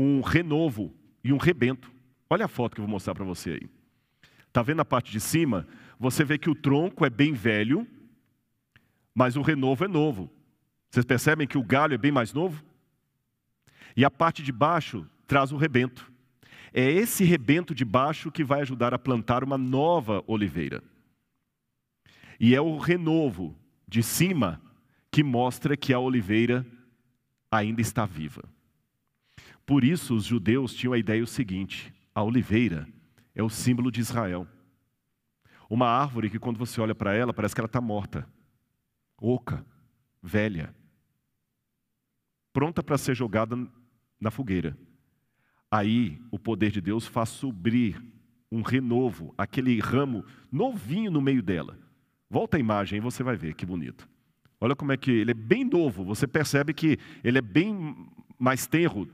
um renovo e um rebento. Olha a foto que eu vou mostrar para você aí. Está vendo a parte de cima? Você vê que o tronco é bem velho, mas o renovo é novo. Vocês percebem que o galho é bem mais novo? E a parte de baixo traz o rebento. É esse rebento de baixo que vai ajudar a plantar uma nova oliveira. E é o renovo de cima que mostra que a oliveira ainda está viva. Por isso, os judeus tinham a ideia o seguinte: a oliveira é o símbolo de Israel. Uma árvore que, quando você olha para ela, parece que ela está morta, oca, velha, pronta para ser jogada na fogueira. Aí, o poder de Deus faz subir um renovo, aquele ramo novinho no meio dela. Volta a imagem e você vai ver que bonito. Olha como é que ele é bem novo, você percebe que ele é bem mais tenro.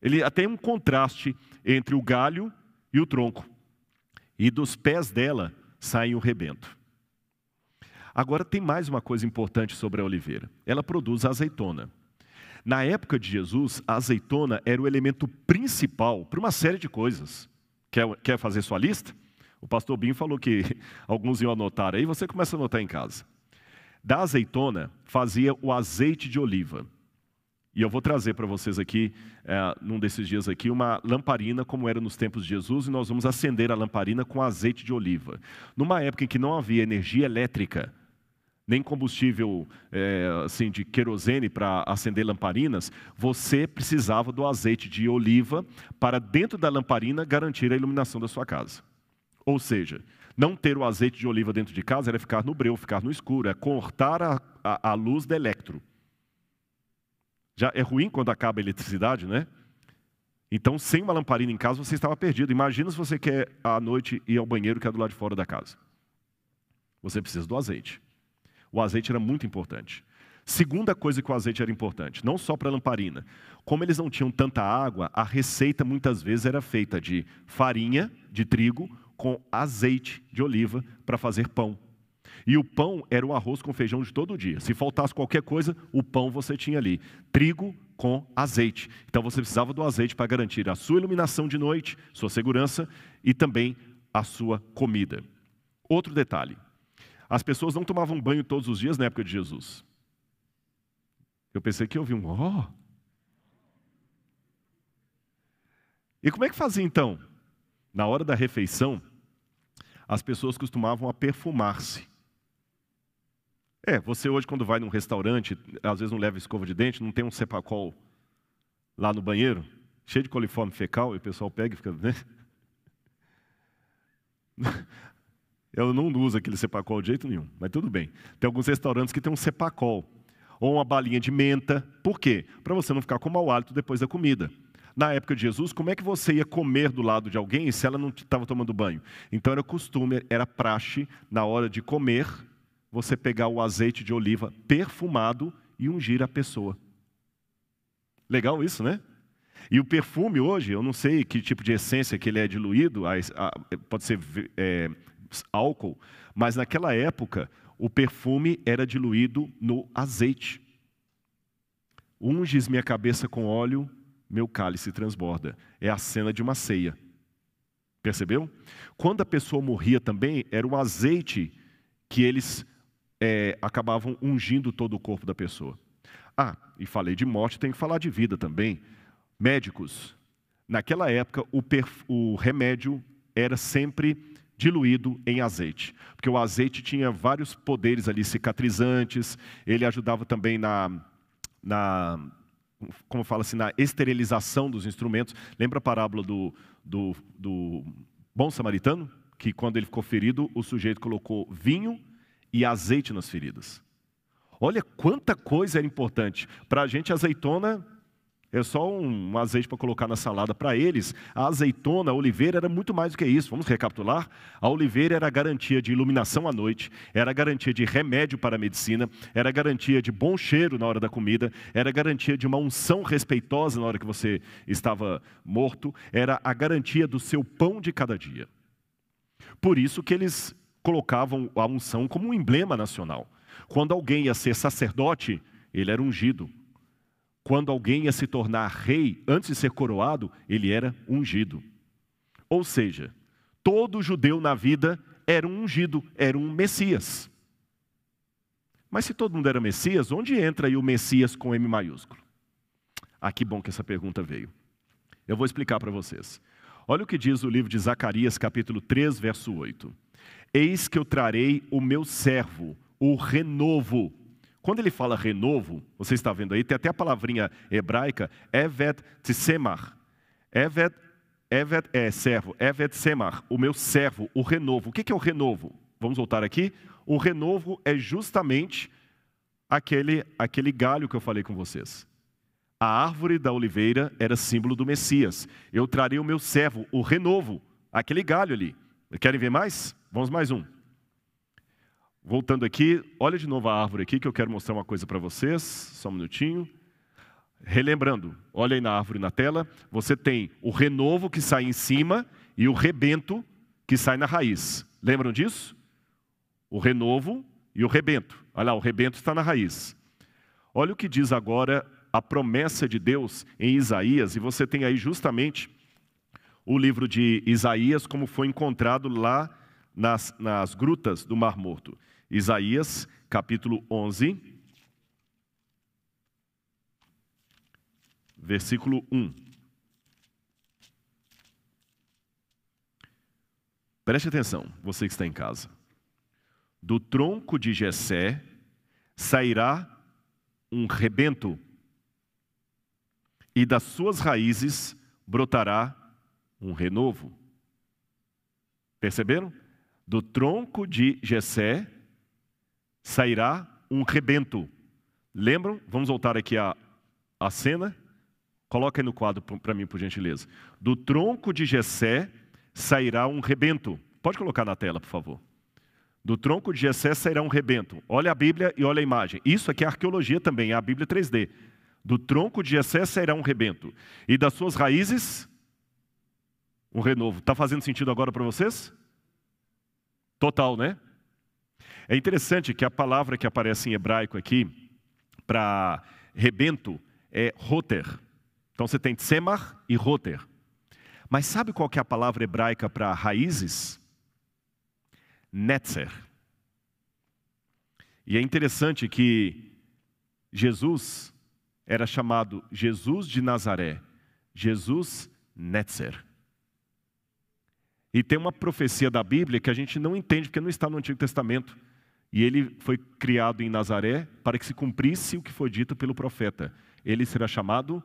Ele até tem um contraste entre o galho e o tronco. E dos pés dela sai o rebento. Agora tem mais uma coisa importante sobre a oliveira. Ela produz azeitona. Na época de Jesus, a azeitona era o elemento principal para uma série de coisas. Quer, quer fazer sua lista? O pastor Binho falou que <laughs> alguns iam anotar aí, você começa a anotar em casa. Da azeitona fazia o azeite de oliva. E eu vou trazer para vocês aqui, é, num desses dias aqui, uma lamparina, como era nos tempos de Jesus, e nós vamos acender a lamparina com azeite de oliva. Numa época em que não havia energia elétrica, nem combustível é, assim, de querosene para acender lamparinas, você precisava do azeite de oliva para, dentro da lamparina, garantir a iluminação da sua casa. Ou seja, não ter o azeite de oliva dentro de casa era ficar no breu, ficar no escuro, é cortar a, a, a luz da eletro. Já é ruim quando acaba a eletricidade, né? Então, sem uma lamparina em casa, você estava perdido. Imagina se você quer à noite ir ao banheiro que é do lado de fora da casa. Você precisa do azeite. O azeite era muito importante. Segunda coisa que o azeite era importante, não só para a lamparina. Como eles não tinham tanta água, a receita muitas vezes era feita de farinha de trigo com azeite de oliva para fazer pão. E o pão era o arroz com feijão de todo dia. Se faltasse qualquer coisa, o pão você tinha ali. Trigo com azeite. Então você precisava do azeite para garantir a sua iluminação de noite, sua segurança e também a sua comida. Outro detalhe: as pessoas não tomavam banho todos os dias na época de Jesus. Eu pensei que eu vi um ó. Oh. E como é que fazia então? Na hora da refeição, as pessoas costumavam a perfumar-se. É, você hoje quando vai num restaurante, às vezes não leva escova de dente, não tem um cepacol lá no banheiro, cheio de coliforme fecal, e o pessoal pega e fica... Né? <laughs> Eu não uso aquele cepacol de jeito nenhum, mas tudo bem. Tem alguns restaurantes que tem um cepacol, ou uma balinha de menta. Por quê? Para você não ficar com mau hálito depois da comida na época de Jesus, como é que você ia comer do lado de alguém se ela não estava tomando banho? Então era costume, era praxe, na hora de comer, você pegar o azeite de oliva perfumado e ungir a pessoa. Legal isso, né? E o perfume hoje, eu não sei que tipo de essência que ele é diluído, pode ser é, álcool, mas naquela época o perfume era diluído no azeite. Unges minha cabeça com óleo meu cálice transborda. É a cena de uma ceia. Percebeu? Quando a pessoa morria também, era o azeite que eles é, acabavam ungindo todo o corpo da pessoa. Ah, e falei de morte, tem que falar de vida também. Médicos, naquela época o, o remédio era sempre diluído em azeite, porque o azeite tinha vários poderes ali cicatrizantes, ele ajudava também na, na como fala assim, na esterilização dos instrumentos. Lembra a parábola do, do, do bom samaritano? Que quando ele ficou ferido, o sujeito colocou vinho e azeite nas feridas. Olha quanta coisa era importante. Para a gente, azeitona é só um, azeite para colocar na salada. Para eles, a azeitona, a oliveira era muito mais do que isso. Vamos recapitular? A oliveira era a garantia de iluminação à noite, era a garantia de remédio para a medicina, era a garantia de bom cheiro na hora da comida, era a garantia de uma unção respeitosa na hora que você estava morto, era a garantia do seu pão de cada dia. Por isso que eles colocavam a unção como um emblema nacional. Quando alguém ia ser sacerdote, ele era ungido. Quando alguém ia se tornar rei, antes de ser coroado, ele era ungido. Ou seja, todo judeu na vida era um ungido, era um Messias. Mas se todo mundo era Messias, onde entra aí o Messias com M maiúsculo? Ah, que bom que essa pergunta veio. Eu vou explicar para vocês. Olha o que diz o livro de Zacarias, capítulo 3, verso 8. Eis que eu trarei o meu servo, o renovo quando ele fala renovo, você está vendo aí, tem até a palavrinha hebraica, Evet Tsemar. Evet, evet é servo, Evet Semar, o meu servo, o renovo. O que é o renovo? Vamos voltar aqui. O renovo é justamente aquele, aquele galho que eu falei com vocês. A árvore da oliveira era símbolo do Messias. Eu trarei o meu servo, o renovo, aquele galho ali. Querem ver mais? Vamos mais um. Voltando aqui, olha de novo a árvore aqui que eu quero mostrar uma coisa para vocês, só um minutinho. Relembrando, olha aí na árvore na tela, você tem o renovo que sai em cima e o rebento que sai na raiz. Lembram disso? O renovo e o rebento. Olha lá, o rebento está na raiz. Olha o que diz agora a promessa de Deus em Isaías, e você tem aí justamente o livro de Isaías, como foi encontrado lá nas, nas grutas do Mar Morto. Isaías, capítulo 11, versículo 1. Preste atenção, você que está em casa. Do tronco de Jessé sairá um rebento, e das suas raízes brotará um renovo. Perceberam? Do tronco de Jessé sairá um rebento. Lembram? Vamos voltar aqui à, à cena. Coloca aí no quadro para mim, por gentileza. Do tronco de Jessé sairá um rebento. Pode colocar na tela, por favor. Do tronco de Jessé sairá um rebento. Olha a Bíblia e olha a imagem. Isso aqui é arqueologia também, é a Bíblia 3D. Do tronco de Jessé sairá um rebento. E das suas raízes, um renovo. Está fazendo sentido agora para vocês? Total, né? É interessante que a palavra que aparece em hebraico aqui, para rebento, é roter. Então você tem tsemar e roter. Mas sabe qual que é a palavra hebraica para raízes? Netzer. E é interessante que Jesus era chamado Jesus de Nazaré, Jesus Netzer. E tem uma profecia da Bíblia que a gente não entende porque não está no Antigo Testamento. E ele foi criado em Nazaré para que se cumprisse o que foi dito pelo profeta. Ele será chamado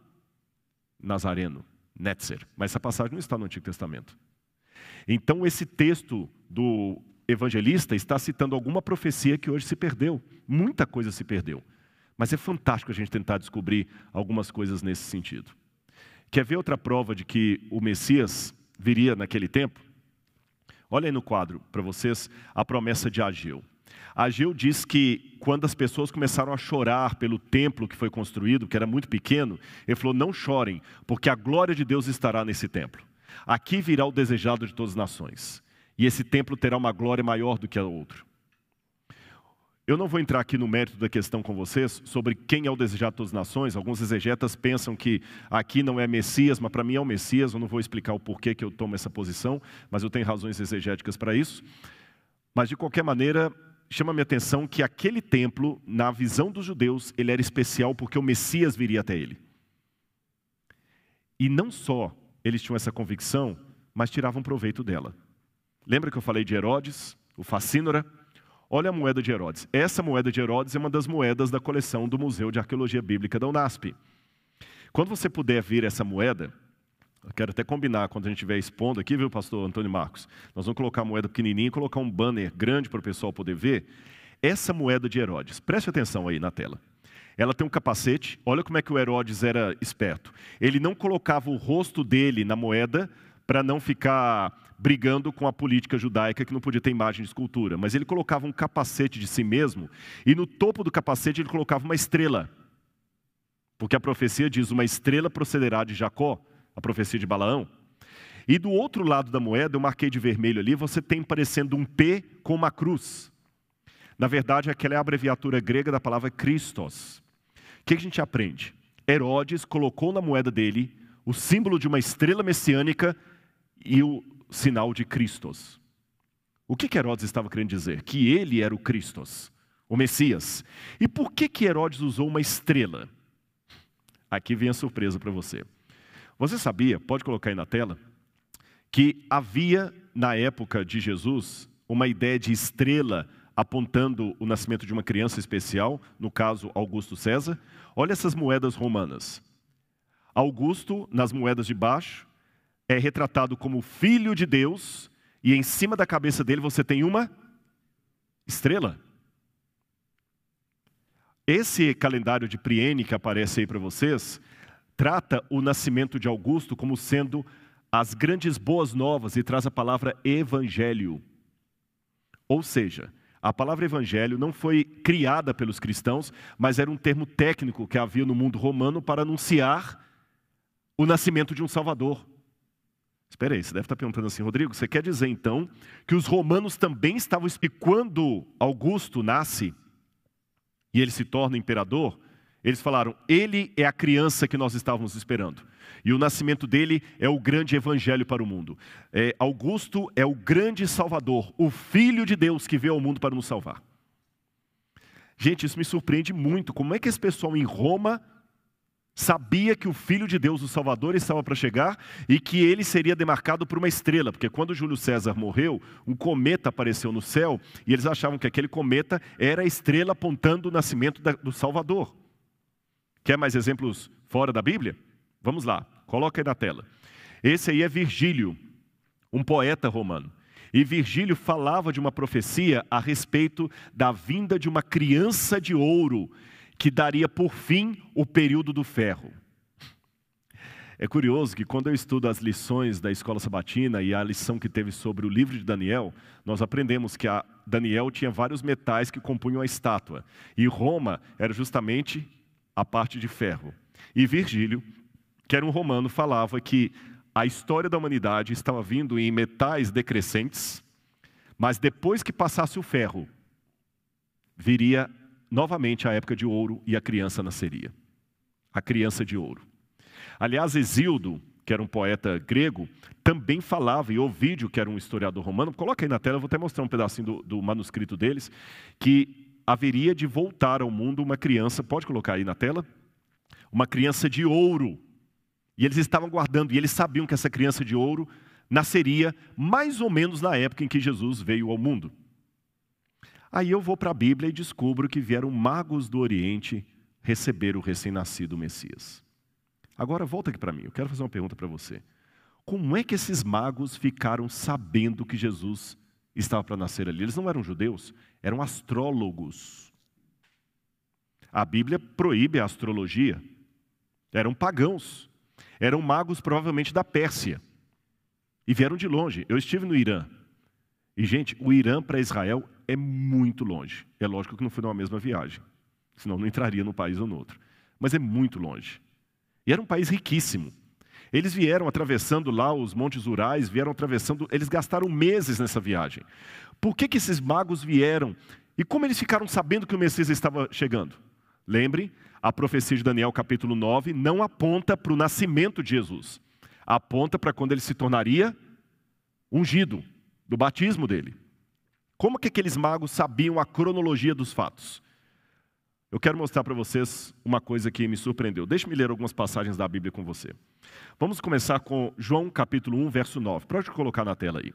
Nazareno, Netzer. Mas essa passagem não está no Antigo Testamento. Então, esse texto do evangelista está citando alguma profecia que hoje se perdeu. Muita coisa se perdeu. Mas é fantástico a gente tentar descobrir algumas coisas nesse sentido. Quer ver outra prova de que o Messias viria naquele tempo? Olha aí no quadro para vocês a promessa de Ageu. Ageu diz que quando as pessoas começaram a chorar pelo templo que foi construído, que era muito pequeno, ele falou: Não chorem, porque a glória de Deus estará nesse templo. Aqui virá o desejado de todas as nações e esse templo terá uma glória maior do que a outro. Eu não vou entrar aqui no mérito da questão com vocês sobre quem é o desejado de todas as nações. Alguns exegetas pensam que aqui não é Messias, mas para mim é o Messias. Eu não vou explicar o porquê que eu tomo essa posição, mas eu tenho razões exegéticas para isso. Mas de qualquer maneira, chama minha atenção que aquele templo, na visão dos judeus, ele era especial porque o Messias viria até ele. E não só eles tinham essa convicção, mas tiravam proveito dela. Lembra que eu falei de Herodes, o Facínora? Olha a moeda de Herodes. Essa moeda de Herodes é uma das moedas da coleção do Museu de Arqueologia Bíblica da Unasp. Quando você puder ver essa moeda, quero até combinar quando a gente estiver expondo aqui, viu, pastor Antônio Marcos? Nós vamos colocar a moeda pequenininha e colocar um banner grande para o pessoal poder ver. Essa moeda de Herodes, preste atenção aí na tela. Ela tem um capacete, olha como é que o Herodes era esperto. Ele não colocava o rosto dele na moeda para não ficar brigando com a política judaica que não podia ter imagem de escultura, mas ele colocava um capacete de si mesmo e no topo do capacete ele colocava uma estrela. Porque a profecia diz: uma estrela procederá de Jacó, a profecia de Balaão. E do outro lado da moeda, eu marquei de vermelho ali, você tem parecendo um P com uma cruz. Na verdade, aquela é a abreviatura grega da palavra Christos. O que a gente aprende? Herodes colocou na moeda dele o símbolo de uma estrela messiânica e o sinal de Cristos. O que, Herodes estava querendo dizer? Que ele era o Cristos, o Messias. E por que, que Herodes usou uma estrela? Aqui vem a surpresa para você. Você sabia, pode colocar aí na tela, que havia na época de Jesus uma ideia de estrela apontando o nascimento de uma criança especial, no caso Augusto César? Olha essas moedas romanas. Augusto, nas moedas de baixo, é retratado como filho de Deus, e em cima da cabeça dele você tem uma estrela. Esse calendário de Priene que aparece aí para vocês, trata o nascimento de Augusto como sendo as grandes boas novas e traz a palavra evangelho. Ou seja, a palavra evangelho não foi criada pelos cristãos, mas era um termo técnico que havia no mundo romano para anunciar o nascimento de um Salvador. Espera aí, você deve estar perguntando assim, Rodrigo, você quer dizer então que os romanos também estavam. E quando Augusto nasce e ele se torna imperador, eles falaram: ele é a criança que nós estávamos esperando. E o nascimento dele é o grande evangelho para o mundo. É, Augusto é o grande salvador, o filho de Deus que veio ao mundo para nos salvar. Gente, isso me surpreende muito. Como é que esse pessoal em Roma sabia que o Filho de Deus, o Salvador, estava para chegar e que ele seria demarcado por uma estrela, porque quando Júlio César morreu, um cometa apareceu no céu e eles achavam que aquele cometa era a estrela apontando o nascimento do Salvador. Quer mais exemplos fora da Bíblia? Vamos lá, coloca aí na tela. Esse aí é Virgílio, um poeta romano. E Virgílio falava de uma profecia a respeito da vinda de uma criança de ouro que daria por fim o período do ferro. É curioso que quando eu estudo as lições da escola sabatina e a lição que teve sobre o livro de Daniel, nós aprendemos que Daniel tinha vários metais que compunham a estátua, e Roma era justamente a parte de ferro. E Virgílio, que era um romano, falava que a história da humanidade estava vindo em metais decrescentes, mas depois que passasse o ferro, viria novamente a época de ouro e a criança nasceria. A criança de ouro. Aliás, Exildo, que era um poeta grego, também falava, e Ovídio, que era um historiador romano, coloca aí na tela, eu vou até mostrar um pedacinho do, do manuscrito deles, que haveria de voltar ao mundo uma criança, pode colocar aí na tela? Uma criança de ouro. E eles estavam guardando, e eles sabiam que essa criança de ouro nasceria mais ou menos na época em que Jesus veio ao mundo. Aí eu vou para a Bíblia e descubro que vieram magos do Oriente receber o recém-nascido Messias. Agora volta aqui para mim, eu quero fazer uma pergunta para você. Como é que esses magos ficaram sabendo que Jesus estava para nascer ali? Eles não eram judeus, eram astrólogos. A Bíblia proíbe a astrologia. Eram pagãos. Eram magos provavelmente da Pérsia. E vieram de longe. Eu estive no Irã. E, gente, o Irã para Israel é muito longe. É lógico que não foi numa mesma viagem. Senão não entraria num país ou no outro. Mas é muito longe. E era um país riquíssimo. Eles vieram atravessando lá os Montes Urais, vieram atravessando, eles gastaram meses nessa viagem. Por que, que esses magos vieram? E como eles ficaram sabendo que o Messias estava chegando? Lembre, a profecia de Daniel, capítulo 9, não aponta para o nascimento de Jesus, aponta para quando ele se tornaria ungido, do batismo dele. Como que aqueles magos sabiam a cronologia dos fatos? Eu quero mostrar para vocês uma coisa que me surpreendeu. Deixe-me ler algumas passagens da Bíblia com você. Vamos começar com João capítulo 1, verso 9. Pode colocar na tela aí.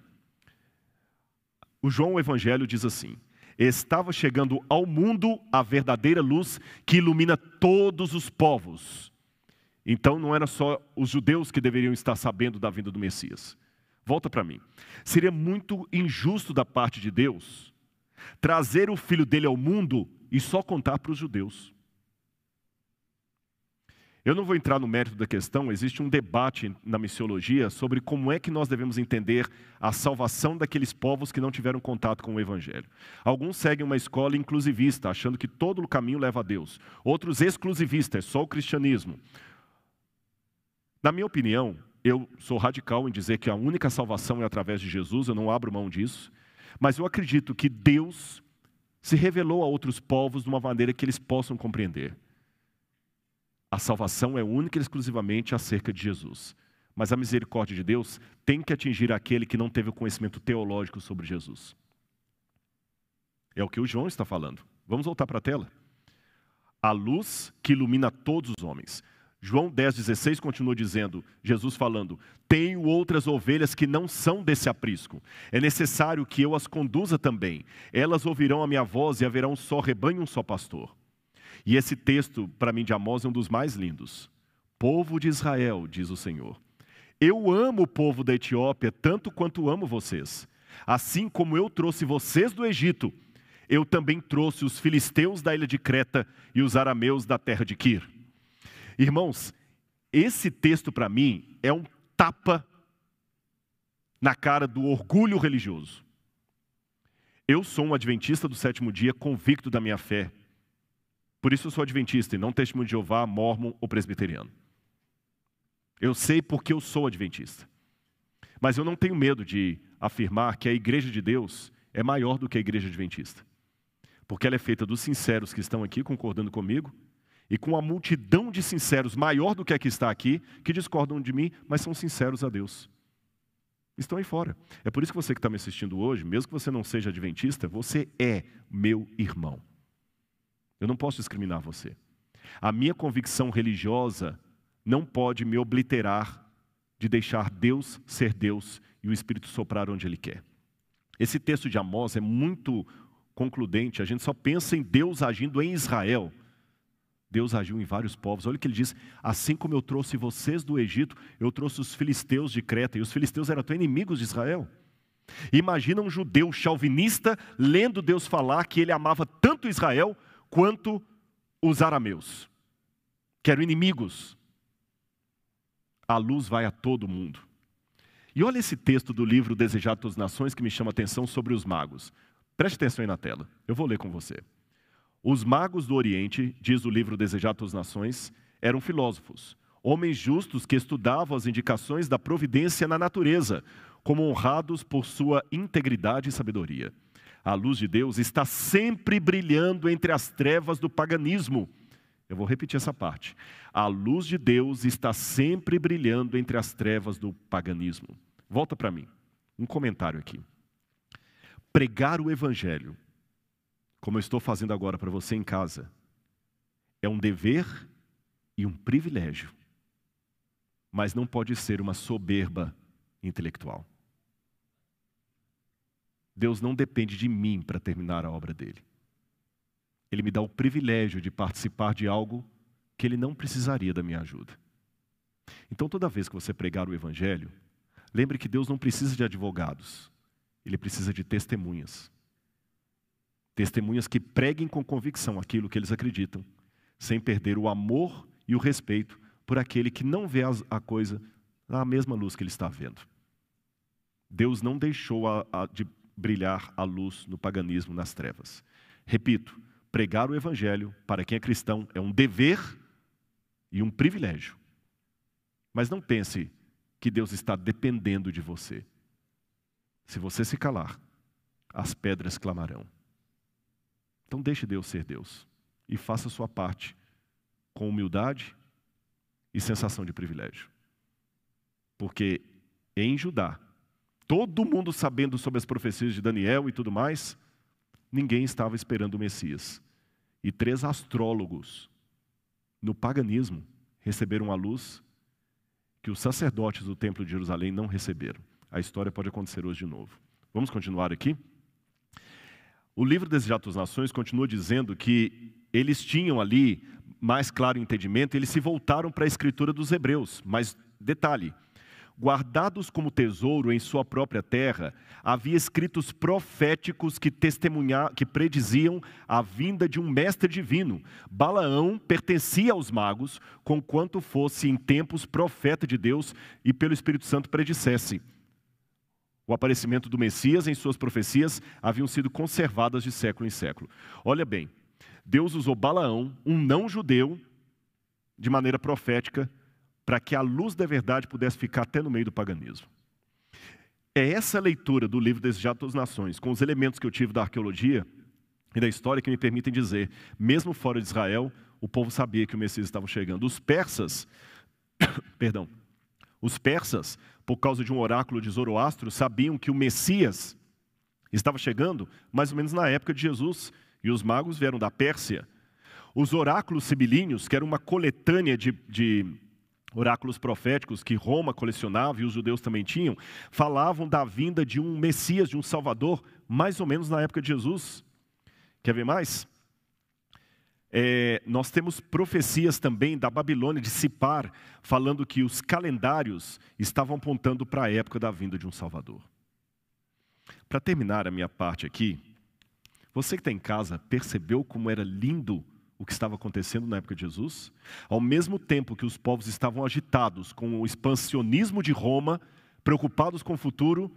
O João o Evangelho diz assim: Estava chegando ao mundo a verdadeira luz que ilumina todos os povos. Então não era só os judeus que deveriam estar sabendo da vinda do Messias. Volta para mim. Seria muito injusto da parte de Deus trazer o filho dele ao mundo e só contar para os judeus. Eu não vou entrar no mérito da questão, existe um debate na missiologia sobre como é que nós devemos entender a salvação daqueles povos que não tiveram contato com o Evangelho. Alguns seguem uma escola inclusivista, achando que todo o caminho leva a Deus. Outros exclusivistas, é só o cristianismo. Na minha opinião, eu sou radical em dizer que a única salvação é através de Jesus, eu não abro mão disso. Mas eu acredito que Deus se revelou a outros povos de uma maneira que eles possam compreender. A salvação é única e exclusivamente acerca de Jesus. Mas a misericórdia de Deus tem que atingir aquele que não teve o conhecimento teológico sobre Jesus. É o que o João está falando. Vamos voltar para a tela. A luz que ilumina todos os homens. João 10,16 continua dizendo, Jesus falando: Tenho outras ovelhas que não são desse aprisco. É necessário que eu as conduza também. Elas ouvirão a minha voz e haverá um só rebanho um só pastor. E esse texto, para mim, de Amós, é um dos mais lindos. Povo de Israel, diz o Senhor. Eu amo o povo da Etiópia tanto quanto amo vocês. Assim como eu trouxe vocês do Egito, eu também trouxe os filisteus da ilha de Creta e os arameus da terra de Quir. Irmãos, esse texto para mim é um tapa na cara do orgulho religioso. Eu sou um adventista do sétimo dia, convicto da minha fé. Por isso eu sou adventista e não testemunho de Jeová, mormon ou presbiteriano. Eu sei porque eu sou adventista. Mas eu não tenho medo de afirmar que a igreja de Deus é maior do que a igreja adventista. Porque ela é feita dos sinceros que estão aqui concordando comigo e com uma multidão de sinceros maior do que a que está aqui, que discordam de mim, mas são sinceros a Deus. Estão aí fora. É por isso que você que está me assistindo hoje, mesmo que você não seja adventista, você é meu irmão. Eu não posso discriminar você. A minha convicção religiosa não pode me obliterar de deixar Deus ser Deus e o Espírito soprar onde Ele quer. Esse texto de Amós é muito concludente. A gente só pensa em Deus agindo em Israel Deus agiu em vários povos. Olha o que ele diz: assim como eu trouxe vocês do Egito, eu trouxe os filisteus de Creta, e os filisteus eram até inimigos de Israel. Imagina um judeu chauvinista lendo Deus falar que ele amava tanto Israel quanto os arameus, que eram inimigos. A luz vai a todo mundo. E olha esse texto do livro Desejado das Nações que me chama a atenção sobre os magos. Preste atenção aí na tela, eu vou ler com você. Os magos do Oriente, diz o livro Desejado às Nações, eram filósofos, homens justos que estudavam as indicações da providência na natureza, como honrados por sua integridade e sabedoria. a luz de Deus, está sempre brilhando entre as trevas do paganismo. Eu vou repetir essa parte. A luz de Deus está sempre brilhando entre as trevas do paganismo. Volta para mim. Um comentário aqui. Pregar o evangelho, como eu estou fazendo agora para você em casa, é um dever e um privilégio, mas não pode ser uma soberba intelectual. Deus não depende de mim para terminar a obra dele. Ele me dá o privilégio de participar de algo que ele não precisaria da minha ajuda. Então, toda vez que você pregar o Evangelho, lembre que Deus não precisa de advogados, ele precisa de testemunhas. Testemunhas que preguem com convicção aquilo que eles acreditam, sem perder o amor e o respeito por aquele que não vê a coisa na mesma luz que ele está vendo. Deus não deixou a, a, de brilhar a luz no paganismo, nas trevas. Repito, pregar o evangelho para quem é cristão é um dever e um privilégio. Mas não pense que Deus está dependendo de você. Se você se calar, as pedras clamarão. Então deixe Deus ser Deus e faça a sua parte com humildade e sensação de privilégio. Porque em Judá, todo mundo sabendo sobre as profecias de Daniel e tudo mais, ninguém estava esperando o Messias. E três astrólogos no paganismo receberam a luz que os sacerdotes do templo de Jerusalém não receberam. A história pode acontecer hoje de novo. Vamos continuar aqui? O livro Desejados Nações continua dizendo que eles tinham ali mais claro entendimento, eles se voltaram para a escritura dos hebreus. Mas detalhe, guardados como tesouro em sua própria terra, havia escritos proféticos que testemunhavam, que prediziam a vinda de um mestre divino. Balaão pertencia aos magos, conquanto fosse em tempos profeta de Deus e pelo Espírito Santo predissesse. O aparecimento do Messias em suas profecias haviam sido conservadas de século em século. Olha bem, Deus usou Balaão, um não-judeu, de maneira profética, para que a luz da verdade pudesse ficar até no meio do paganismo. É essa leitura do livro Desejado das Nações, com os elementos que eu tive da arqueologia e da história, que me permitem dizer, mesmo fora de Israel, o povo sabia que o Messias estava chegando. Os persas, <coughs> perdão, os persas, por causa de um oráculo de Zoroastro, sabiam que o Messias estava chegando mais ou menos na época de Jesus, e os magos vieram da Pérsia. Os oráculos sibilíneos, que era uma coletânea de, de oráculos proféticos que Roma colecionava e os judeus também tinham, falavam da vinda de um Messias, de um Salvador, mais ou menos na época de Jesus. Quer ver mais? É, nós temos profecias também da Babilônia, de Sipar, falando que os calendários estavam apontando para a época da vinda de um Salvador. Para terminar a minha parte aqui, você que está em casa percebeu como era lindo o que estava acontecendo na época de Jesus, ao mesmo tempo que os povos estavam agitados com o expansionismo de Roma, preocupados com o futuro,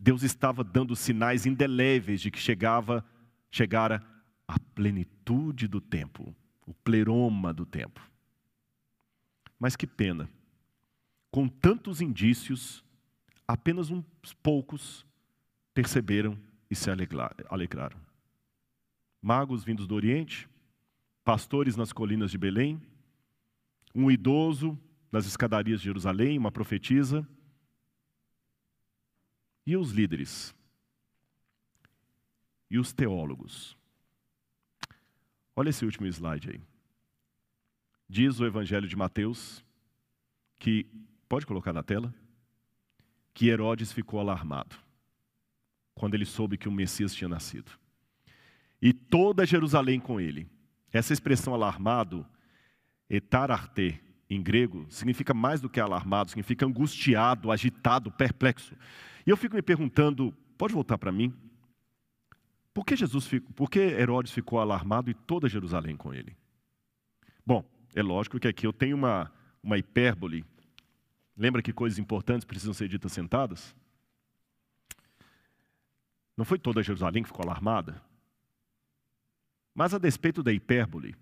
Deus estava dando sinais indeléveis de que chegava, chegara a plenitude do tempo, o pleroma do tempo. Mas que pena, com tantos indícios, apenas uns poucos perceberam e se alegraram. Magos vindos do Oriente, pastores nas colinas de Belém, um idoso nas escadarias de Jerusalém, uma profetisa, e os líderes, e os teólogos. Olha esse último slide aí. Diz o Evangelho de Mateus que, pode colocar na tela, que Herodes ficou alarmado quando ele soube que o Messias tinha nascido. E toda Jerusalém com ele. Essa expressão alarmado, etararte, em grego, significa mais do que alarmado, significa angustiado, agitado, perplexo. E eu fico me perguntando, pode voltar para mim? Por que Jesus, por que Herodes ficou alarmado e toda Jerusalém com ele? Bom, é lógico que aqui eu tenho uma, uma hipérbole. Lembra que coisas importantes precisam ser ditas sentadas? Não foi toda Jerusalém que ficou alarmada? Mas a despeito da hipérbole,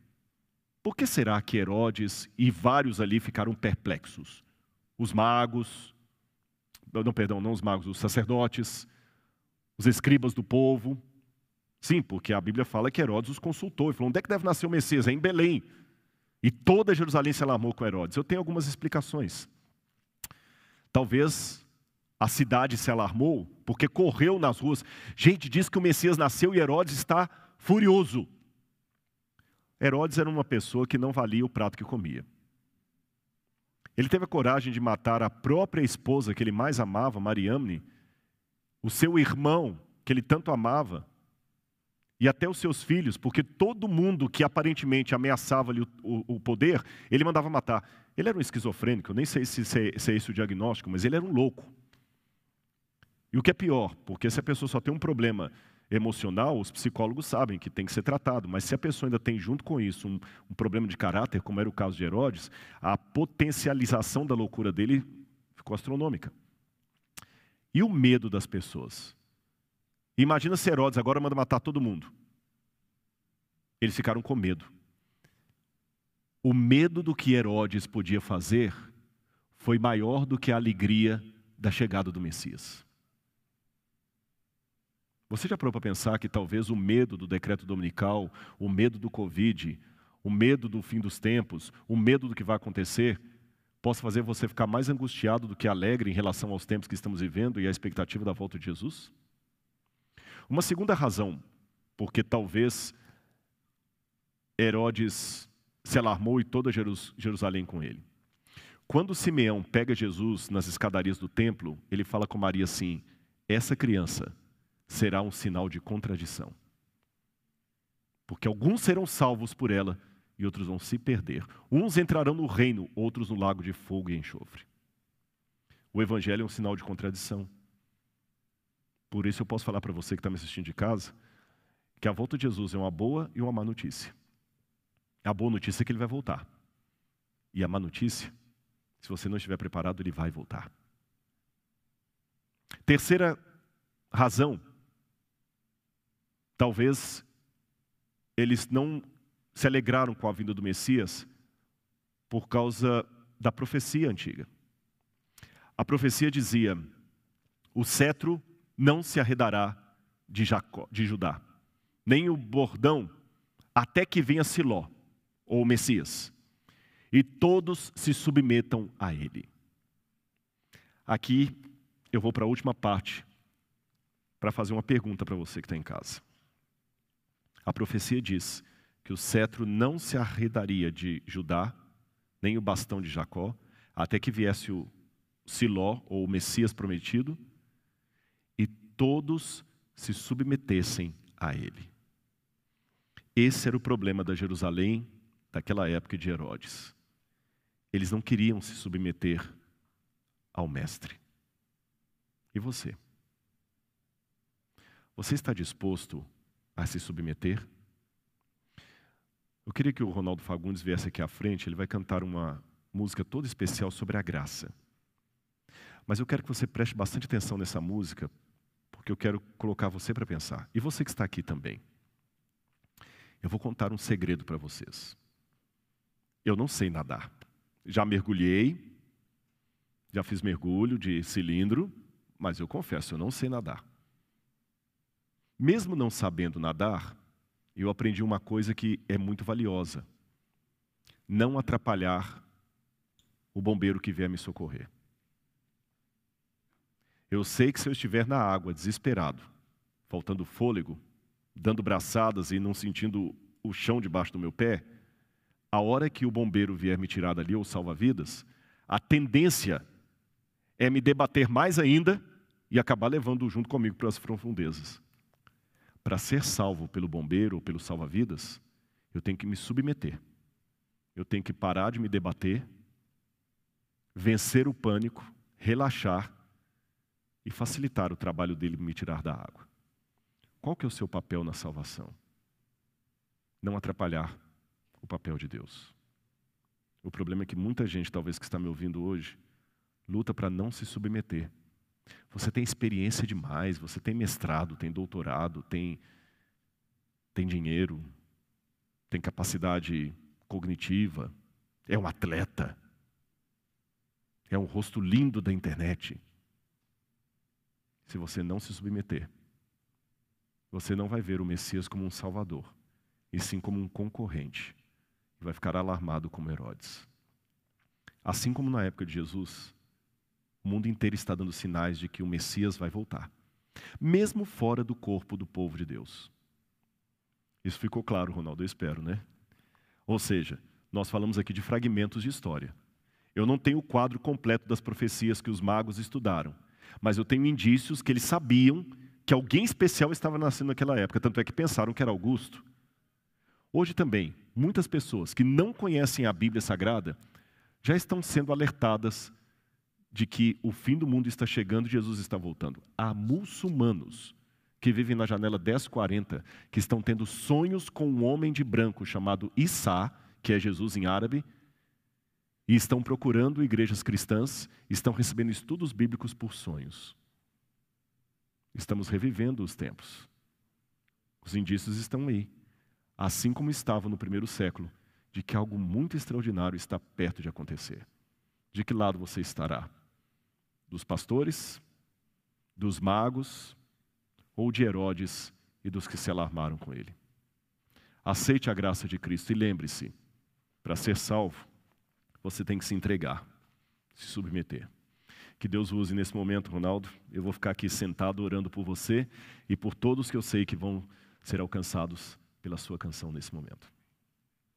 por que será que Herodes e vários ali ficaram perplexos? Os magos, não, perdão, não os magos, os sacerdotes, os escribas do povo, Sim, porque a Bíblia fala que Herodes os consultou e falou: onde é que deve nascer o Messias? É em Belém. E toda Jerusalém se alarmou com Herodes. Eu tenho algumas explicações. Talvez a cidade se alarmou porque correu nas ruas. Gente, diz que o Messias nasceu e Herodes está furioso. Herodes era uma pessoa que não valia o prato que comia. Ele teve a coragem de matar a própria esposa que ele mais amava, Mariamne, o seu irmão que ele tanto amava, e até os seus filhos, porque todo mundo que aparentemente ameaçava-lhe o, o, o, poder, ele mandava matar. Ele era um esquizofrênico, eu nem sei se, se, se é esse o diagnóstico, mas ele era um louco. E o que é pior, porque se a pessoa só tem um problema emocional, os psicólogos sabem que tem que ser tratado, mas se a pessoa ainda tem junto com isso um, um problema de caráter, como era o caso de Herodes, a potencialização da loucura dele ficou astronômica. E o medo das pessoas? Imagina se Herodes agora manda matar todo mundo. Eles ficaram com medo. O medo do que Herodes podia fazer foi maior do que a alegria da chegada do Messias. Você já parou para pensar que talvez o medo do decreto dominical, o medo do Covid, o medo do fim dos tempos, o medo do que vai acontecer, possa fazer você ficar mais angustiado do que alegre em relação aos tempos que estamos vivendo e à expectativa da volta de Jesus? Uma segunda razão, porque talvez Herodes se alarmou e toda Jerusalém com ele. Quando Simeão pega Jesus nas escadarias do templo, ele fala com Maria assim: essa criança será um sinal de contradição. Porque alguns serão salvos por ela e outros vão se perder. Uns entrarão no reino, outros no lago de fogo e enxofre. O evangelho é um sinal de contradição. Por isso eu posso falar para você que está me assistindo de casa, que a volta de Jesus é uma boa e uma má notícia. A boa notícia é que ele vai voltar. E a má notícia, se você não estiver preparado, ele vai voltar. Terceira razão Talvez eles não se alegraram com a vinda do Messias por causa da profecia antiga. A profecia dizia: o cetro não se arredará de, Jacó, de Judá, nem o bordão, até que venha Siló, ou Messias, e todos se submetam a ele. Aqui eu vou para a última parte para fazer uma pergunta para você que está em casa. A profecia diz que o cetro não se arredaria de Judá, nem o bastão de Jacó, até que viesse o Siló, ou o Messias prometido, todos se submetessem a ele. Esse era o problema da Jerusalém daquela época de Herodes. Eles não queriam se submeter ao Mestre. E você? Você está disposto a se submeter? Eu queria que o Ronaldo Fagundes viesse aqui à frente, ele vai cantar uma música toda especial sobre a graça. Mas eu quero que você preste bastante atenção nessa música, porque eu quero colocar você para pensar. E você que está aqui também. Eu vou contar um segredo para vocês. Eu não sei nadar. Já mergulhei, já fiz mergulho de cilindro, mas eu confesso, eu não sei nadar. Mesmo não sabendo nadar, eu aprendi uma coisa que é muito valiosa: não atrapalhar o bombeiro que vier me socorrer. Eu sei que se eu estiver na água desesperado, faltando fôlego, dando braçadas e não sentindo o chão debaixo do meu pé, a hora que o bombeiro vier me tirar dali ou salva-vidas, a tendência é me debater mais ainda e acabar levando junto comigo para as profundezas para ser salvo pelo bombeiro ou pelo salva-vidas, eu tenho que me submeter. Eu tenho que parar de me debater, vencer o pânico, relaxar e facilitar o trabalho dele me tirar da água. Qual que é o seu papel na salvação? Não atrapalhar o papel de Deus. O problema é que muita gente, talvez que está me ouvindo hoje, luta para não se submeter você tem experiência demais, você tem mestrado, tem doutorado, tem, tem dinheiro, tem capacidade cognitiva, é um atleta, é um rosto lindo da internet. Se você não se submeter, você não vai ver o Messias como um salvador, e sim como um concorrente. E vai ficar alarmado como Herodes. Assim como na época de Jesus, o mundo inteiro está dando sinais de que o Messias vai voltar, mesmo fora do corpo do povo de Deus. Isso ficou claro, Ronaldo, eu espero, né? Ou seja, nós falamos aqui de fragmentos de história. Eu não tenho o quadro completo das profecias que os magos estudaram, mas eu tenho indícios que eles sabiam que alguém especial estava nascendo naquela época, tanto é que pensaram que era Augusto. Hoje também, muitas pessoas que não conhecem a Bíblia Sagrada já estão sendo alertadas de que o fim do mundo está chegando e Jesus está voltando. Há muçulmanos que vivem na janela 1040, que estão tendo sonhos com um homem de branco chamado Issa, que é Jesus em árabe, e estão procurando igrejas cristãs, estão recebendo estudos bíblicos por sonhos. Estamos revivendo os tempos. Os indícios estão aí, assim como estavam no primeiro século, de que algo muito extraordinário está perto de acontecer. De que lado você estará? Dos pastores? Dos magos? ou de Herodes e dos que se alarmaram com ele. Aceite a graça de Cristo e lembre-se: para ser salvo, você tem que se entregar, se submeter. Que Deus use nesse momento, Ronaldo. Eu vou ficar aqui sentado orando por você e por todos que eu sei que vão ser alcançados pela sua canção nesse momento.